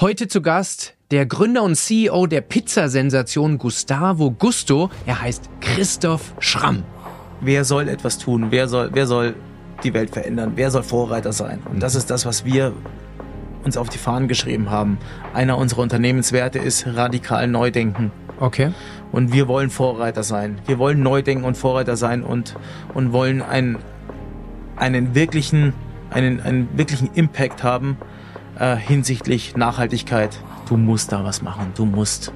Heute zu Gast der Gründer und CEO der Pizzasensation Gustavo Gusto. Er heißt Christoph Schramm. Wer soll etwas tun? Wer soll, wer soll die Welt verändern? Wer soll Vorreiter sein? Und das ist das, was wir uns auf die Fahnen geschrieben haben. Einer unserer Unternehmenswerte ist radikal Neudenken. Okay. Und wir wollen Vorreiter sein. Wir wollen Neudenken und Vorreiter sein und, und wollen einen, einen wirklichen, einen, einen wirklichen Impact haben äh, hinsichtlich Nachhaltigkeit. Du musst da was machen. Du musst,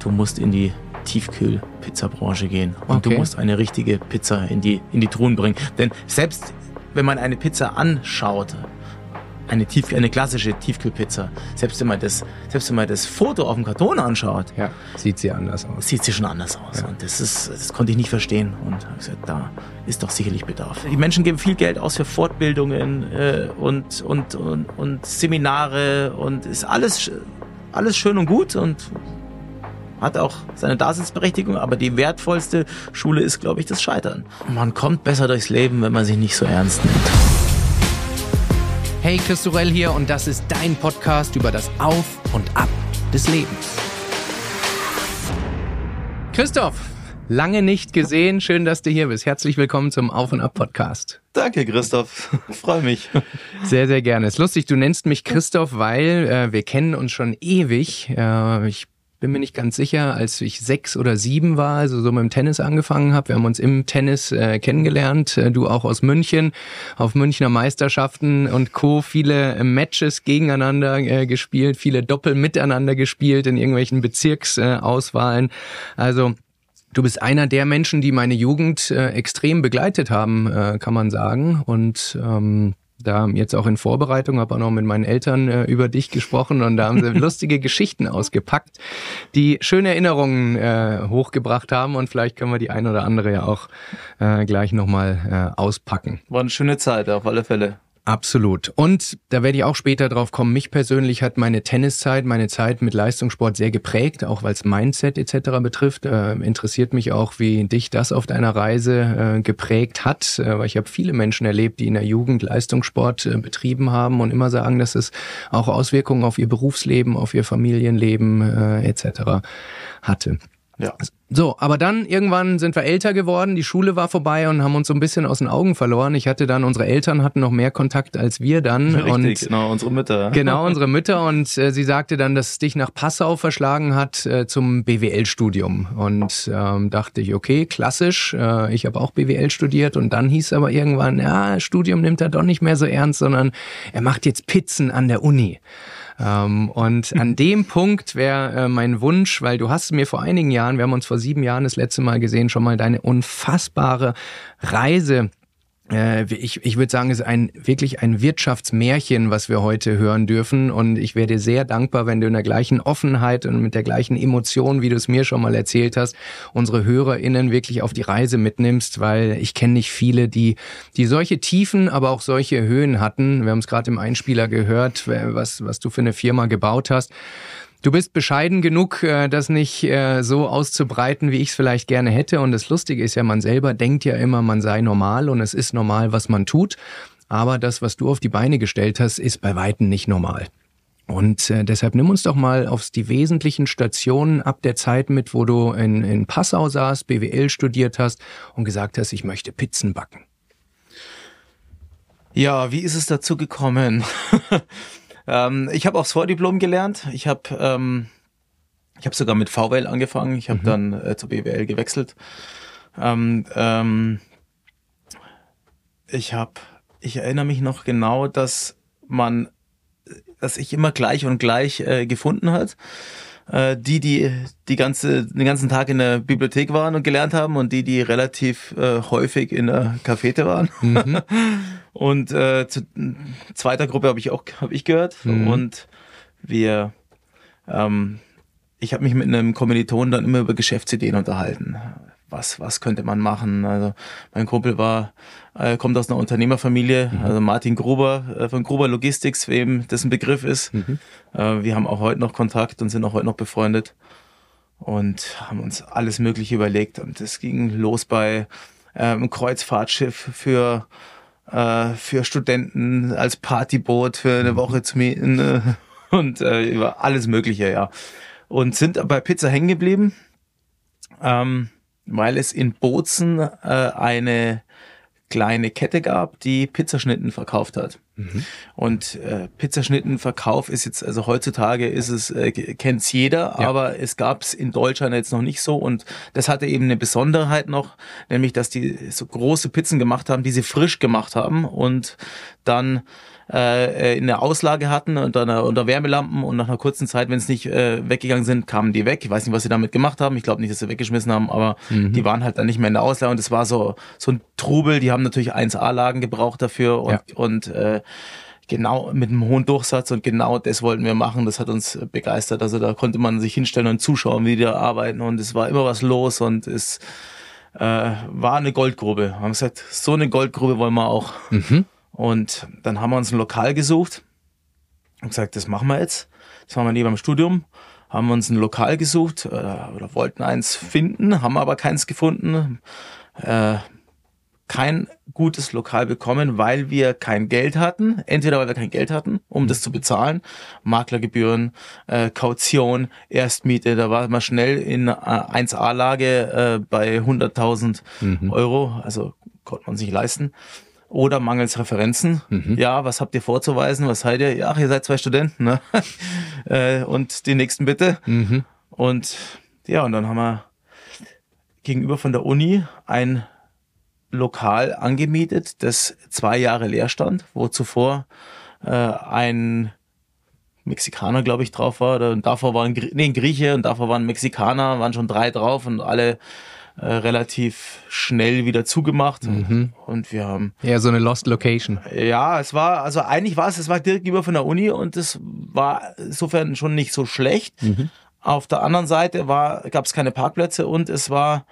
du musst in die Tiefkühl-Pizza-Branche gehen und Okay. du musst eine richtige Pizza in die, in die Truhen bringen. Denn selbst wenn man eine Pizza anschaut, eine, Tief, eine klassische Tiefkühlpizza, selbst wenn man das, selbst wenn man das Foto auf dem Karton anschaut, Ja, sieht sie anders aus. sieht sie schon anders aus. Und das ist, das konnte ich nicht verstehen. Und gesagt, da ist doch sicherlich Bedarf. Die Menschen geben viel Geld aus für Fortbildungen äh, und, und, und, und Seminare und ist alles, alles schön und gut und hat auch seine Daseinsberechtigung, aber die wertvollste Schule ist, glaube ich, das Scheitern. Man kommt besser durchs Leben, wenn man sich nicht so ernst nimmt. Hey, Chris Sorell hier und das ist dein Podcast über das Auf und Ab des Lebens. Christoph, lange nicht gesehen. Schön, dass du hier bist. Herzlich willkommen zum Auf und Ab Podcast. Danke, Christoph. Freue mich. Sehr, sehr gerne. Ist lustig, du nennst mich Christoph, weil äh, wir kennen uns schon ewig. Äh, ich bin mir nicht ganz sicher, als ich sechs oder sieben war, also so mit dem Tennis angefangen habe. Wir haben uns im Tennis äh, kennengelernt. Äh, du auch aus München, auf Münchner Meisterschaften und Co. Viele äh, Matches gegeneinander äh, gespielt, viele Doppel miteinander gespielt in irgendwelchen Bezirksauswahlen. Äh, also Du bist einer der Menschen, die meine Jugend äh, extrem begleitet haben, äh, kann man sagen. Und ähm, da jetzt auch in Vorbereitung, habe auch noch mit meinen Eltern äh, über dich gesprochen und da haben sie lustige Geschichten ausgepackt, die schöne Erinnerungen äh, hochgebracht haben und vielleicht können wir die ein oder andere ja auch äh, gleich nochmal äh, auspacken. War eine schöne Zeit, auf alle Fälle. Absolut. Und da werde ich auch später drauf kommen. Mich persönlich hat meine Tenniszeit, meine Zeit mit Leistungssport sehr geprägt, auch weil es Mindset etc. betrifft. Äh, interessiert mich auch, wie dich das auf deiner Reise äh, geprägt hat, äh, weil ich habe viele Menschen erlebt, die in der Jugend Leistungssport äh, betrieben haben und immer sagen, dass es auch Auswirkungen auf ihr Berufsleben, auf ihr Familienleben äh, etc. hatte. Ja. So, aber dann irgendwann sind wir älter geworden, die Schule war vorbei und haben uns so ein bisschen aus den Augen verloren. Ich hatte dann, unsere Eltern hatten noch mehr Kontakt als wir dann. Richtig, und genau, unsere Mütter. Genau, unsere Mütter und äh, sie sagte dann, dass es dich nach Passau verschlagen hat äh, zum BWL-Studium und ähm, dachte ich, okay, klassisch, äh, ich habe auch BWL studiert und dann hieß aber irgendwann, ja, Studium nimmt er doch nicht mehr so ernst, sondern er macht jetzt Pizzen an der Uni. Ähm, und an dem Punkt wäre äh, mein Wunsch, weil du hast mir vor einigen Jahren, wir haben uns vor sieben Jahren das letzte Mal gesehen, schon mal deine unfassbare Reise ich, ich würde sagen, es ist ein wirklich ein Wirtschaftsmärchen, was wir heute hören dürfen. Und ich wäre dir sehr dankbar, wenn du in der gleichen Offenheit und mit der gleichen Emotion, wie du es mir schon mal erzählt hast, unsere HörerInnen wirklich auf die Reise mitnimmst, weil ich kenne nicht viele, die, die solche Tiefen, aber auch solche Höhen hatten. Wir haben es gerade im Einspieler gehört, was, was du für eine Firma gebaut hast. Du bist bescheiden genug, äh, das nicht äh, so auszubreiten, wie ich es vielleicht gerne hätte. Und das Lustige ist ja, man selber denkt ja immer, man sei normal und es ist normal, was man tut. Aber das, was du auf die Beine gestellt hast, ist bei Weitem nicht normal. Und äh, deshalb nimm uns doch mal auf die wesentlichen Stationen ab der Zeit mit, wo du in, in Passau saßt, BWL studiert hast und gesagt hast, ich möchte Pizzen backen. Ja, wie ist es dazu gekommen? ähm, ich habe aufs Vordiplom gelernt. Ich habe ähm, ich habe sogar mit VWL angefangen. Ich habe dann äh, zur BWL gewechselt. Ähm, ähm, ich habe, ich erinnere mich noch genau, dass man, dass ich immer gleich und gleich äh, gefunden hat. Äh, die, die die ganze, den ganzen Tag in der Bibliothek waren und gelernt haben und die, die relativ äh, häufig in der Cafete waren. Und äh, zu zweiter Gruppe habe ich auch hab ich gehört. Und wir, ähm, ich habe mich mit einem Kommiliton dann immer über Geschäftsideen unterhalten. Was, was könnte man machen? Also mein Kumpel war, äh, kommt aus einer Unternehmerfamilie, also Martin Gruber äh, von Gruber Logistics, wem das ein Begriff ist. Äh, wir haben auch heute noch Kontakt und sind auch heute noch befreundet und haben uns alles Mögliche überlegt. Und es ging los bei ähm, Kreuzfahrtschiff für äh, für Studenten als Partyboot für eine Woche zu mieten. Äh, und äh, über alles Mögliche, ja. Und sind bei Pizza hängen geblieben, ähm, weil es in Bozen äh, eine kleine Kette gab, die Pizzaschnitten verkauft hat. Mhm. Und äh, Pizzaschnittenverkauf ist jetzt, also heutzutage ist es, äh, kennt's jeder, ja. aber es gab's in Deutschland jetzt noch nicht so. Und das hatte eben eine Besonderheit noch, nämlich, dass die so große Pizzen gemacht haben, die sie frisch gemacht haben und dann äh, in der Auslage hatten unter, einer, unter Wärmelampen und nach einer kurzen Zeit, wenn es nicht äh, weggegangen sind, kamen die weg. Ich weiß nicht, was sie damit gemacht haben. Ich glaube nicht, dass sie weggeschmissen haben, aber mhm. die waren halt dann nicht mehr in der Auslage und es war so so ein Trubel. Die haben natürlich 1A-Lagen gebraucht dafür und, ja. und äh, genau mit einem hohen Durchsatz und genau das wollten wir machen. Das hat uns begeistert. Also da konnte man sich hinstellen und zuschauen, wie die da arbeiten und es war immer was los und es äh, war eine Goldgrube. Wir haben gesagt, so eine Goldgrube wollen wir auch. Mhm. Und dann haben wir uns ein Lokal gesucht und gesagt, das machen wir jetzt. Das waren wir neben dem Studium. Haben wir uns ein Lokal gesucht äh, oder wollten eins finden, haben aber keins gefunden. Äh, kein gutes Lokal bekommen, weil wir kein Geld hatten. Entweder weil wir kein Geld hatten, um das zu bezahlen. Maklergebühren, äh, Kaution, Erstmiete, da war man schnell in äh, 1A-Lage äh, bei 100.000 mhm. Euro. Also konnte man sich leisten oder mangels Referenzen. Mhm. Ja, was habt ihr vorzuweisen? Was seid ihr? Ja, ihr seid zwei Studenten. Ne? äh, und die nächsten bitte. Mhm. Und ja, und dann haben wir gegenüber von der Uni ein Lokal angemietet, das zwei Jahre leer stand, wo zuvor äh, ein Mexikaner, glaube ich, drauf war. Oder, und davor waren nee, ein Grieche und davor waren Mexikaner, waren schon drei drauf und alle äh, relativ schnell wieder zugemacht mhm. und wir haben ja so eine Lost Location. Ja, es war also eigentlich war es, es war direkt über von der Uni und es war insofern schon nicht so schlecht. Mhm. Auf der anderen Seite war gab es keine Parkplätze und es war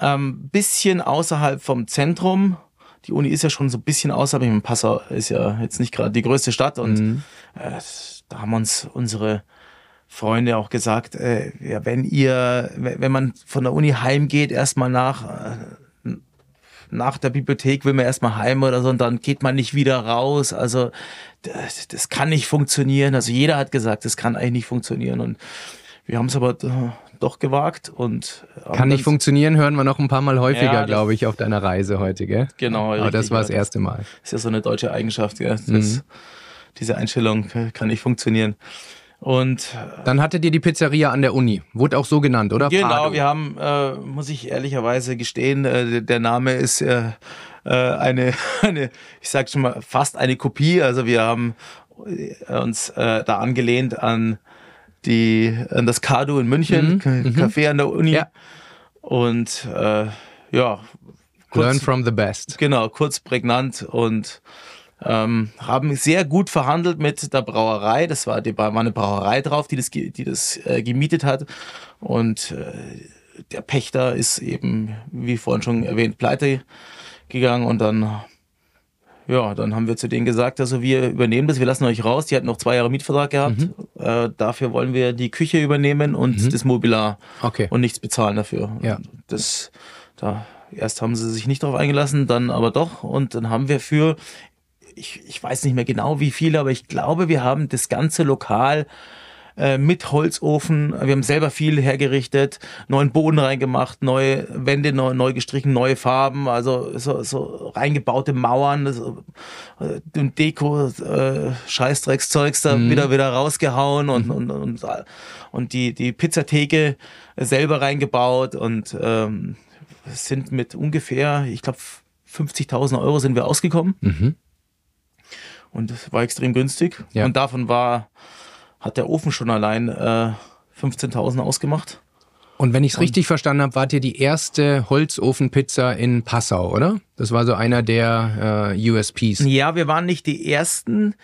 ähm, bisschen außerhalb vom Zentrum. Die Uni ist ja schon so ein bisschen außerhalb. Ich meine, Passau ist ja jetzt nicht gerade die größte Stadt und mhm. äh, da haben uns unsere Freunde auch gesagt, äh, ja, wenn ihr, wenn man von der Uni heimgeht, erstmal nach, äh, nach der Bibliothek will man erstmal heim oder so und dann geht man nicht wieder raus. Also das, das kann nicht funktionieren. Also jeder hat gesagt, das kann eigentlich nicht funktionieren. Und wir haben es aber doch gewagt und kann nicht funktionieren, hören wir noch ein paar Mal häufiger, ja, glaube ich, auf deiner Reise heute, gell? Genau. Aber richtig, das war das erste Mal. Das ist ja so eine deutsche Eigenschaft, gell? Das, mhm. Diese Einstellung kann nicht funktionieren. Und dann hattet ihr die Pizzeria an der Uni, wurde auch so genannt, oder? Genau, Pardo. wir haben, äh, muss ich ehrlicherweise gestehen, äh, der Name ist äh, äh, eine, eine, ich sag schon mal, fast eine Kopie. Also wir haben äh, uns äh, da angelehnt an die, an das Cardo in München, mhm. mhm. Café an der Uni. Ja. Und äh, ja. Kurz, Learn from the best. Genau, kurz prägnant und ähm, haben sehr gut verhandelt mit der Brauerei. Das war, die, war eine Brauerei drauf, die das, die das äh, gemietet hat. Und äh, der Pächter ist eben, wie vorhin schon erwähnt, pleite gegangen und dann ja, dann haben wir zu denen gesagt, also wir übernehmen das, wir lassen euch raus. Die hatten noch zwei Jahre Mietvertrag gehabt. Mhm. Äh, dafür wollen wir die Küche übernehmen und mhm. das Mobiliar okay. und nichts bezahlen dafür. Ja. Das, da, erst haben sie sich nicht darauf eingelassen, dann aber doch. Und dann haben wir für ich, ich weiß nicht mehr genau wie viele, aber ich glaube, wir haben das ganze Lokal äh, mit Holzofen. Wir haben selber viel hergerichtet, neuen Boden reingemacht, neue Wände neu, neu gestrichen, neue Farben, also so, so reingebaute Mauern, so, äh, Deko, äh, Scheißdreckszeugs da mhm. wieder wieder rausgehauen und, mhm. und, und, und die, die Pizzatheke selber reingebaut und ähm, sind mit ungefähr, ich glaube, 50.000 Euro sind wir ausgekommen. Mhm. Und das war extrem günstig. Ja. Und davon war, hat der Ofen schon allein äh, 15.000 ausgemacht. Und wenn ich es richtig verstanden habe, wart ihr die erste Holzofenpizza in Passau, oder? Das war so einer der äh, USPs. Ja, wir waren nicht die ersten.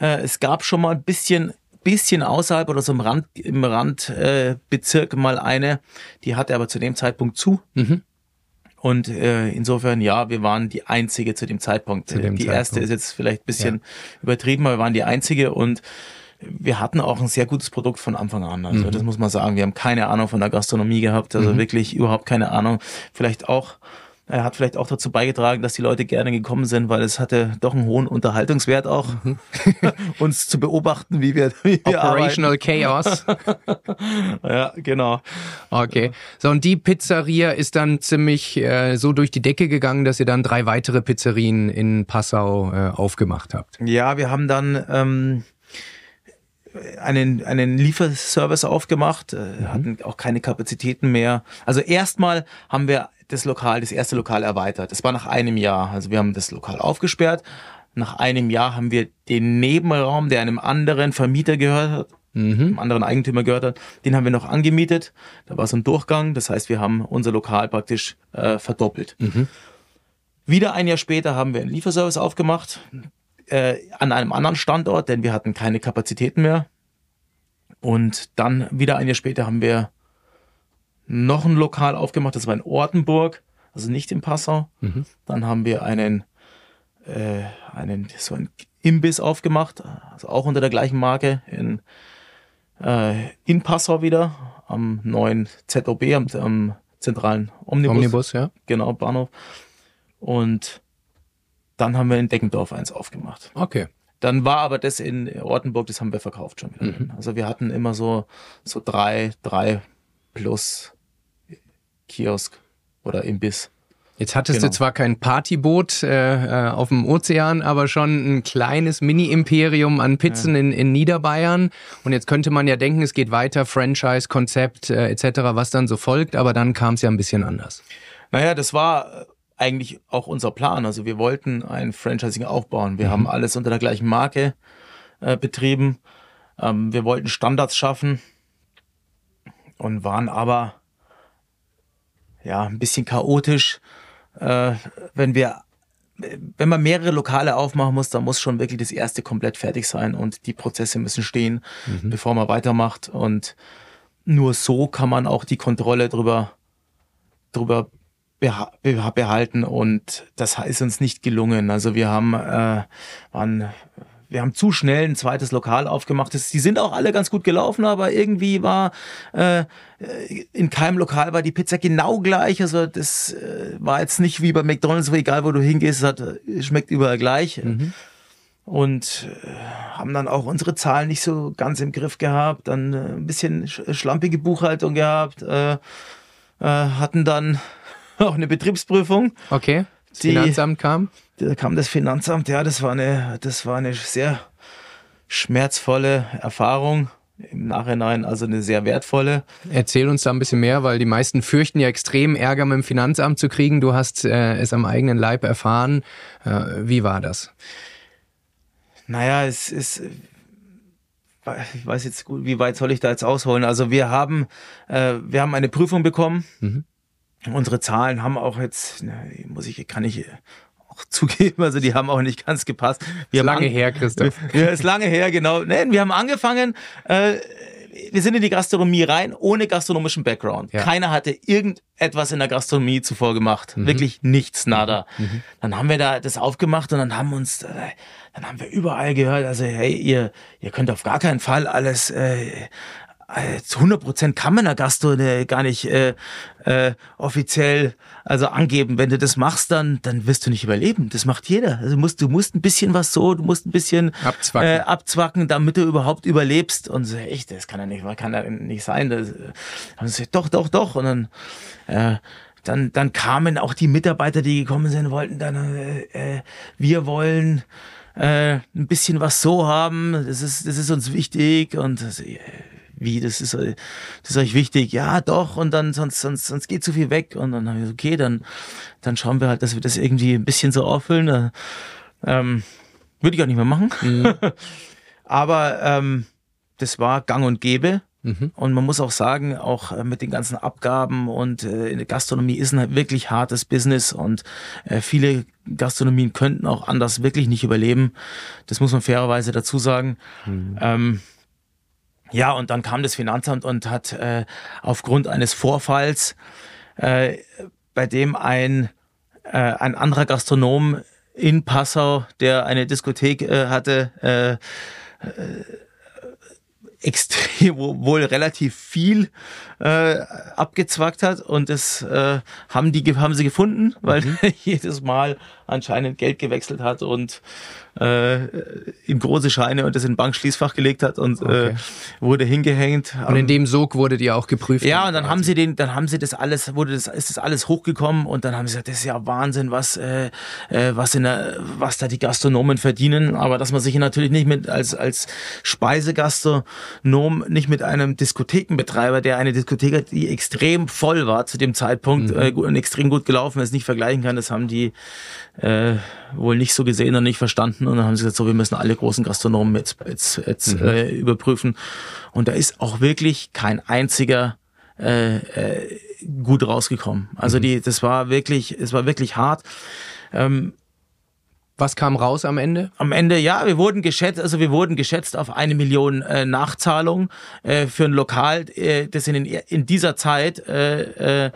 Äh, es gab schon mal ein bisschen, bisschen außerhalb oder so im Rand, im Randbezirk äh, mal eine. Die hatte aber zu dem Zeitpunkt zu. Mhm. Und äh, insofern, ja, wir waren die einzige zu dem Zeitpunkt. Zu dem die Zeitpunkt. erste ist jetzt vielleicht bisschen ja. übertrieben, aber wir waren die einzige und wir hatten auch ein sehr gutes Produkt von Anfang an. Also mhm. das muss man sagen. Wir haben keine Ahnung von der Gastronomie gehabt, also mhm. wirklich überhaupt keine Ahnung. Vielleicht auch Er hat vielleicht auch dazu beigetragen, dass die Leute gerne gekommen sind, weil es hatte doch einen hohen Unterhaltungswert auch, mhm. uns zu beobachten, wie wir, wie wir Operational arbeiten. Chaos. ja, genau. Okay. So, und die Pizzeria ist dann ziemlich äh, so durch die Decke gegangen, dass ihr dann drei weitere Pizzerien in Passau äh, aufgemacht habt. Ja, wir haben dann ähm, einen, einen Lieferservice aufgemacht, äh, mhm. hatten auch keine Kapazitäten mehr. Also erstmal haben wir das Lokal, das erste Lokal erweitert. Das war nach einem Jahr. Also wir haben das Lokal aufgesperrt. Nach einem Jahr haben wir den Nebenraum, der einem anderen Vermieter gehört hat, mhm. einem anderen Eigentümer gehört hat, den haben wir noch angemietet. Da war so ein Durchgang. Das heißt, wir haben unser Lokal praktisch äh, verdoppelt. Mhm. Wieder ein Jahr später haben wir einen Lieferservice aufgemacht äh, an einem anderen Standort, denn wir hatten keine Kapazitäten mehr. Und dann wieder ein Jahr später haben wir noch ein Lokal aufgemacht, das war in Ortenburg, also nicht in Passau. Mhm. Dann haben wir einen, äh, einen so ein Imbiss aufgemacht, also auch unter der gleichen Marke in, äh, in Passau wieder, am neuen ZOB, am, am zentralen Omnibus. Omnibus, ja. Genau, Bahnhof. Und dann haben wir in Deckendorf eins aufgemacht. Okay. Dann war aber das in Ortenburg, das haben wir verkauft schon wieder. Mhm. Also wir hatten immer so, so drei, drei plus Kiosk oder Imbiss. Jetzt hattest genau. du zwar kein Partyboot äh, äh, auf dem Ozean, aber schon ein kleines Mini-Imperium an Pizzen ja. in, in Niederbayern. Und jetzt könnte man ja denken, es geht weiter, Franchise, Konzept äh, etc., was dann so folgt, aber dann kam es ja ein bisschen anders. Naja, das war eigentlich auch unser Plan. Also wir wollten ein Franchising aufbauen. Wir mhm. haben alles unter der gleichen Marke äh, betrieben. Ähm, wir wollten Standards schaffen und waren aber ja ein bisschen chaotisch. Äh, wenn wir wenn man mehrere Lokale aufmachen muss, dann muss schon wirklich das erste komplett fertig sein und die Prozesse müssen stehen, mhm. bevor man weitermacht. Und nur so kann man auch die Kontrolle drüber, drüber behalten und das ist uns nicht gelungen. Also wir haben, äh, waren, wir haben zu schnell ein zweites Lokal aufgemacht. Die sind auch alle ganz gut gelaufen, aber irgendwie war äh, in keinem Lokal war die Pizza genau gleich. Also das äh, war jetzt nicht wie bei McDonald's, wo egal wo du hingehst, es hat, schmeckt überall gleich. Mhm. Und äh, haben dann auch unsere Zahlen nicht so ganz im Griff gehabt, dann äh, ein bisschen schlampige Buchhaltung gehabt, äh, äh, hatten dann auch eine Betriebsprüfung. Okay. Das die, Finanzamt kam? Da kam das Finanzamt, ja, das war eine, das war eine sehr schmerzvolle Erfahrung. Im Nachhinein also eine sehr wertvolle. Erzähl uns da ein bisschen mehr, weil die meisten fürchten ja extrem Ärger mit dem Finanzamt zu kriegen. Du hast äh, es am eigenen Leib erfahren. Äh, wie war das? Naja, es ist, ich weiß jetzt gut, wie weit soll ich da jetzt ausholen? Also wir haben, äh, wir haben eine Prüfung bekommen. Mhm unsere Zahlen haben auch jetzt, muss ich, kann ich auch zugeben, also die haben auch nicht ganz gepasst. Wir ist lange her, Christoph. Ja, ist lange her, genau. Nein, wir haben angefangen, äh, wir sind in die Gastronomie rein, ohne gastronomischen Background. Ja. Keiner hatte irgendetwas in der Gastronomie zuvor gemacht. Mhm. Wirklich nichts, nada. Mhm. mhm. Dann haben wir da das aufgemacht und dann haben uns, äh, dann haben wir überall gehört, also hey, ihr, ihr könnt auf gar keinen Fall alles äh, äh, zu 100 Prozent kann man der Gastro äh, gar nicht äh, äh, offiziell also angeben. Wenn du das machst, dann dann wirst du nicht überleben. Das macht jeder. Also du musst du musst ein bisschen was so, du musst ein bisschen abzwacken, äh, abzwacken damit du überhaupt überlebst. Und so echt, das kann ja nicht, kann ja nicht sein. Das, dann so, doch, doch, doch. Und dann äh, dann, dann kamen auch die Mitarbeiter, die gekommen sind, wollten dann, äh, äh, wir wollen äh, ein bisschen was so haben, das ist, das ist uns wichtig und das, äh, wie, das ist, das ist euch wichtig, ja doch, und dann sonst, sonst, sonst geht zu viel weg. Und dann habe ich gesagt, okay, dann, dann schauen wir halt, dass wir das irgendwie ein bisschen so auffüllen. Äh, ähm, würde ich auch nicht mehr machen. Mhm. Aber ähm, das war gang und gäbe. Mhm. Und man muss auch sagen, auch äh, mit den ganzen Abgaben und äh, in der Gastronomie ist ein wirklich hartes Business und äh, viele Gastronomien könnten auch anders wirklich nicht überleben. Das muss man fairerweise dazu sagen. Mhm. Ähm, ja, und dann kam das Finanzamt und hat äh, aufgrund eines Vorfalls, äh, bei dem ein, äh, ein anderer Gastronom in Passau, der eine Diskothek äh, hatte, äh, äh extrem, wohl relativ viel äh, abgezwackt hat und das äh, haben die haben sie gefunden, weil mhm. jedes Mal anscheinend Geld gewechselt hat und äh, in große Scheine und das in Bankschließfach gelegt hat und äh, okay. äh, wurde hingehängt. Und in dem Sog wurdet ihr auch geprüft? Ja, und dann haben sie den, dann haben sie das alles, wurde das, ist das alles hochgekommen und dann haben sie gesagt, das ist ja Wahnsinn, was, äh, äh, was in der, was da die Gastronomen verdienen, aber dass man sich natürlich nicht mit als als Speisegastronom nicht mit einem Diskothekenbetreiber, der eine Diskothek hat, die extrem voll war zu dem Zeitpunkt mhm. äh, und extrem gut gelaufen ist, nicht vergleichen kann. Das haben die äh, wohl nicht so gesehen und nicht verstanden. Und dann haben sie gesagt, so, wir müssen alle großen Gastronomen jetzt, jetzt, jetzt mhm. äh, überprüfen. Und da ist auch wirklich kein einziger äh, äh, gut rausgekommen. Also mhm. die, das war wirklich, es war wirklich hart. Ähm, was kam raus am Ende? Am Ende, ja, wir wurden geschätzt, also wir wurden geschätzt auf eine Million äh, Nachzahlung äh, für ein Lokal, äh, das in, in dieser Zeit äh, äh,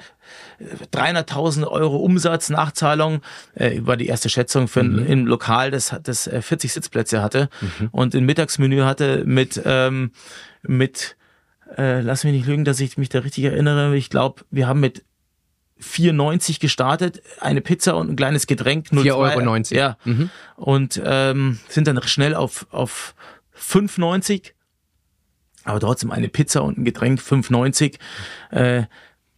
300.000 Euro Umsatz, Nachzahlung, äh, war die erste Schätzung für ein, mhm. ein Lokal, das, das äh, 40 Sitzplätze hatte mhm. und ein Mittagsmenü hatte mit, ähm, mit äh, lass mich nicht lügen, dass ich mich da richtig erinnere, ich glaube, wir haben mit 4,90 gestartet, eine Pizza und ein kleines Getränk. 4,90 Euro. Ja. Mhm. Und ähm, sind dann schnell auf, auf 5,90. Aber trotzdem eine Pizza und ein Getränk 5,90. Äh,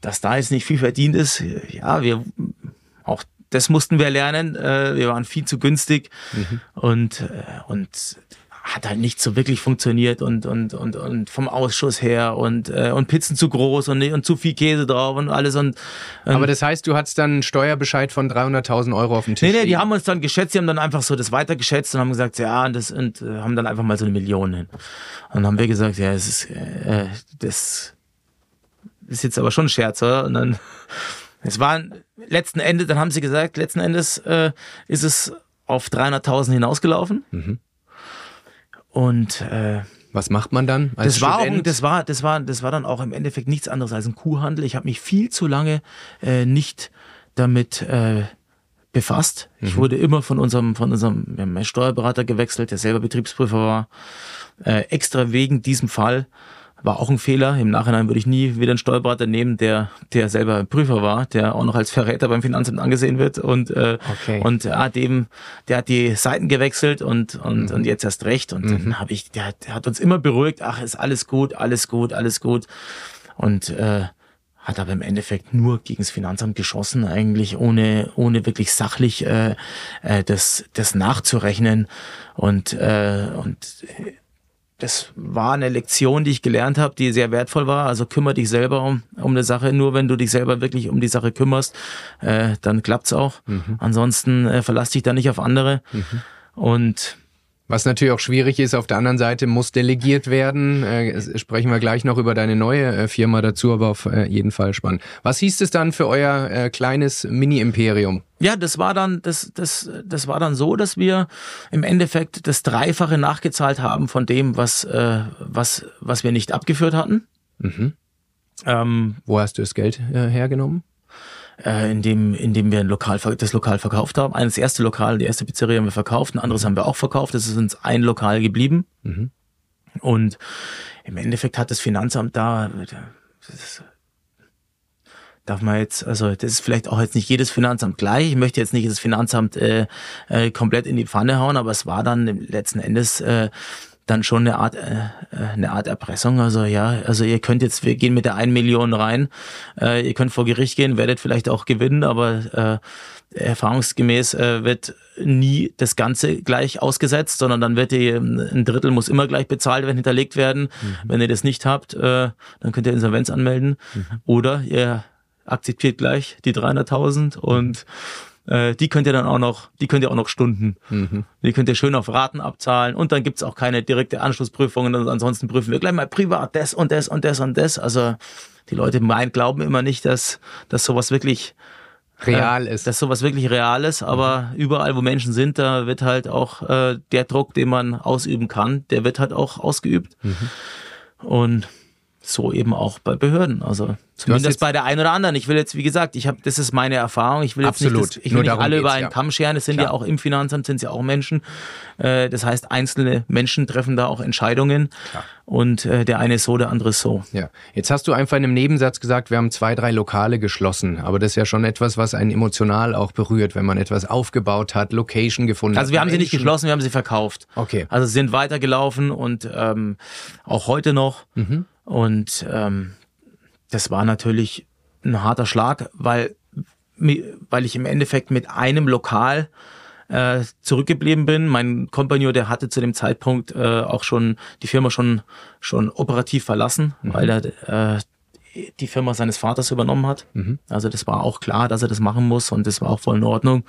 dass da jetzt nicht viel verdient ist, ja, wir auch das mussten wir lernen. Äh, wir waren viel zu günstig mhm. und, äh, und hat halt nicht so wirklich funktioniert und, und, und, und vom Ausschuss her und, äh, und Pizzen zu groß und, und zu viel Käse drauf und alles. Und, ähm, Aber das heißt, du hattest dann einen Steuerbescheid von 300.000 Euro auf dem Tisch? Nee, nee, die haben uns dann geschätzt, die haben dann einfach so das weitergeschätzt und haben gesagt, ja, und, das, und äh, haben dann einfach mal so eine Million hin. Und dann haben wir gesagt, ja, es ist, äh, das ist jetzt aber schon ein Scherz, oder? Und dann, es waren letzten Endes, dann haben sie gesagt, letzten Endes äh, ist es auf 300.000 hinausgelaufen. Mhm. Und äh, was macht man dann? das war auch, das war, das war, das war dann auch im Endeffekt nichts anderes als ein Kuhhandel. Ich habe mich viel zu lange äh, nicht damit äh, befasst. Mhm. Ich wurde immer von unserem, von unserem wir haben Steuerberater gewechselt, der selber Betriebsprüfer war, äh, extra wegen diesem Fall war auch ein Fehler. Im Nachhinein würde ich nie wieder einen Steuerberater nehmen, der, der selber Prüfer war, der auch noch als Verräter beim Finanzamt angesehen wird und, äh, okay. und ja, dem, der hat die Seiten gewechselt und, und, mhm. und jetzt erst recht. Und mhm. dann habe ich, der, der hat uns immer beruhigt, ach, ist alles gut, alles gut, alles gut. Und äh, hat aber im Endeffekt nur gegen das Finanzamt geschossen, eigentlich ohne, ohne wirklich sachlich äh, äh, das, das nachzurechnen. Und, äh, und das war eine Lektion, die ich gelernt habe, die sehr wertvoll war. Also kümmere dich selber um, um eine Sache. Nur wenn du dich selber wirklich um die Sache kümmerst, äh, dann klappt's auch. Mhm. Ansonsten äh, verlass dich da nicht auf andere. Mhm. Und was natürlich auch schwierig ist, auf der anderen Seite muss delegiert werden. Äh, sprechen wir gleich noch über deine neue äh, Firma dazu, aber auf äh, jeden Fall spannend. Was hieß es dann für euer äh, kleines Mini-Imperium? Ja, das war dann, das, das, das war dann so, dass wir im Endeffekt das Dreifache nachgezahlt haben von dem, was, äh, was, was wir nicht abgeführt hatten. Mhm. Ähm, Wo hast du das Geld äh, hergenommen? Äh, in, dem, in dem wir ein Lokal, das Lokal verkauft haben. Eines erste Lokal, die erste Pizzeria haben wir verkauft, ein anderes haben wir auch verkauft. Das ist uns ein Lokal geblieben. Mhm. Und im Endeffekt hat das Finanzamt da, das darf man jetzt, also das ist vielleicht auch jetzt nicht jedes Finanzamt gleich. Ich möchte jetzt nicht das Finanzamt äh, äh, komplett in die Pfanne hauen, aber es war dann letzten Endes äh, dann schon eine Art, äh, äh, eine Art Erpressung. Also ja, also ihr könnt jetzt, wir gehen mit der 1 Million rein, äh, ihr könnt vor Gericht gehen, werdet vielleicht auch gewinnen, aber äh, erfahrungsgemäß äh, wird nie das Ganze gleich ausgesetzt, sondern dann wird ihr, ein Drittel muss immer gleich bezahlt werden, hinterlegt werden. Mhm. Wenn ihr das nicht habt, äh, dann könnt ihr Insolvenz anmelden. Mhm. Oder ihr akzeptiert gleich die 300.000 und äh, die könnt ihr dann auch noch, die könnt ihr auch noch Stunden. Mhm. Die könnt ihr schön auf Raten abzahlen und dann gibt's auch keine direkte Anschlussprüfung und ansonsten prüfen wir gleich mal privat das und das und das und das. Also die Leute meinen, glauben immer nicht, dass, dass sowas wirklich real äh, ist. Dass sowas wirklich real ist, aber mhm. überall, wo Menschen sind, da wird halt auch äh, der Druck, den man ausüben kann, der wird halt auch ausgeübt. Mhm. Und so eben auch bei Behörden. Also zumindest bei der einen oder anderen. Ich will jetzt, wie gesagt, ich habe, das ist meine Erfahrung. Ich will jetzt Absolut. nicht, das, ich will nicht alle über einen ja. Kamm scheren. Es sind Klar. ja auch im Finanzamt sind ja auch Menschen. Äh, das heißt, einzelne Menschen treffen da auch Entscheidungen. Klar. Und äh, der eine ist so, der andere ist so. Ja, jetzt hast du einfach in einem Nebensatz gesagt, wir haben zwei, drei Lokale geschlossen. Aber das ist ja schon etwas, was einen emotional auch berührt, wenn man etwas aufgebaut hat, Location gefunden Also hat. wir haben sie nicht Menschen- geschlossen, wir haben sie verkauft. Okay. Also sie sind weitergelaufen und ähm, auch heute noch. Und ähm, das war natürlich ein harter Schlag, weil, weil ich im Endeffekt mit einem Lokal äh, zurückgeblieben bin. Mein Kompagnon, der hatte zu dem Zeitpunkt äh, auch schon die Firma schon schon operativ verlassen, weil er äh, die Firma seines Vaters übernommen hat. Also das war auch klar, dass er das machen muss und das war auch voll in Ordnung.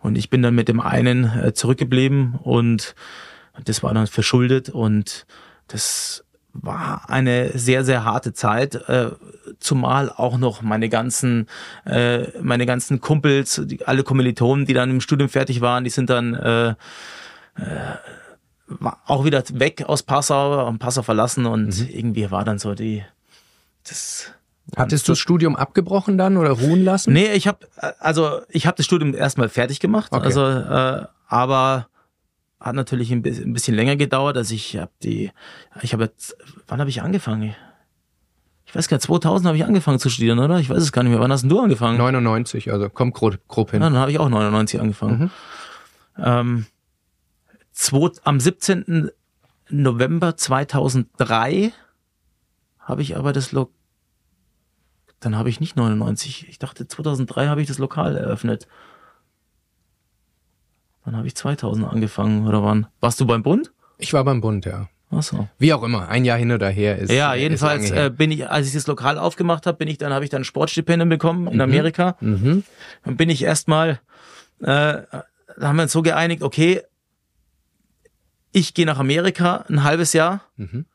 Und ich bin dann mit dem einen äh, zurückgeblieben und das war dann verschuldet und das war eine sehr, sehr harte Zeit, äh, zumal auch noch meine ganzen, äh, meine ganzen Kumpels, die, alle Kommilitonen, die dann im Studium fertig waren, die sind dann äh, äh, auch wieder weg aus Passau, haben Passau verlassen und irgendwie war dann so die, das Hattest du das Studium abgebrochen dann oder ruhen lassen? Nee, ich habe also ich habe das Studium erstmal fertig gemacht, Okay. also äh, aber hat natürlich ein bi- ein bisschen länger gedauert, also ich habe die ich habe jetzt wann habe ich angefangen? Ich weiß gar nicht, 2000 habe ich angefangen zu studieren, oder? Ich weiß es gar nicht mehr. Wann hast denn du angefangen? 99, also kommt grob, grob hin. Ja, dann habe ich auch 99 angefangen. Ähm, zwei, am 17. November 2003 habe ich aber das Lo dann habe ich nicht 99. Ich dachte 2003 habe ich das Lokal eröffnet. Dann habe ich 2000 angefangen oder wann? Warst du beim Bund? Ich war beim Bund, ja. Ach so. Wie auch immer, ein Jahr hin oder her ist. Ja, ist jedenfalls her. äh, bin ich, als ich das Lokal aufgemacht habe, bin ich dann habe ich dann ein Sportstipendium bekommen in Amerika. Mhm. Dann bin ich erstmal, äh, da haben wir uns so geeinigt, okay, ich gehe nach Amerika ein halbes Jahr, Mhm.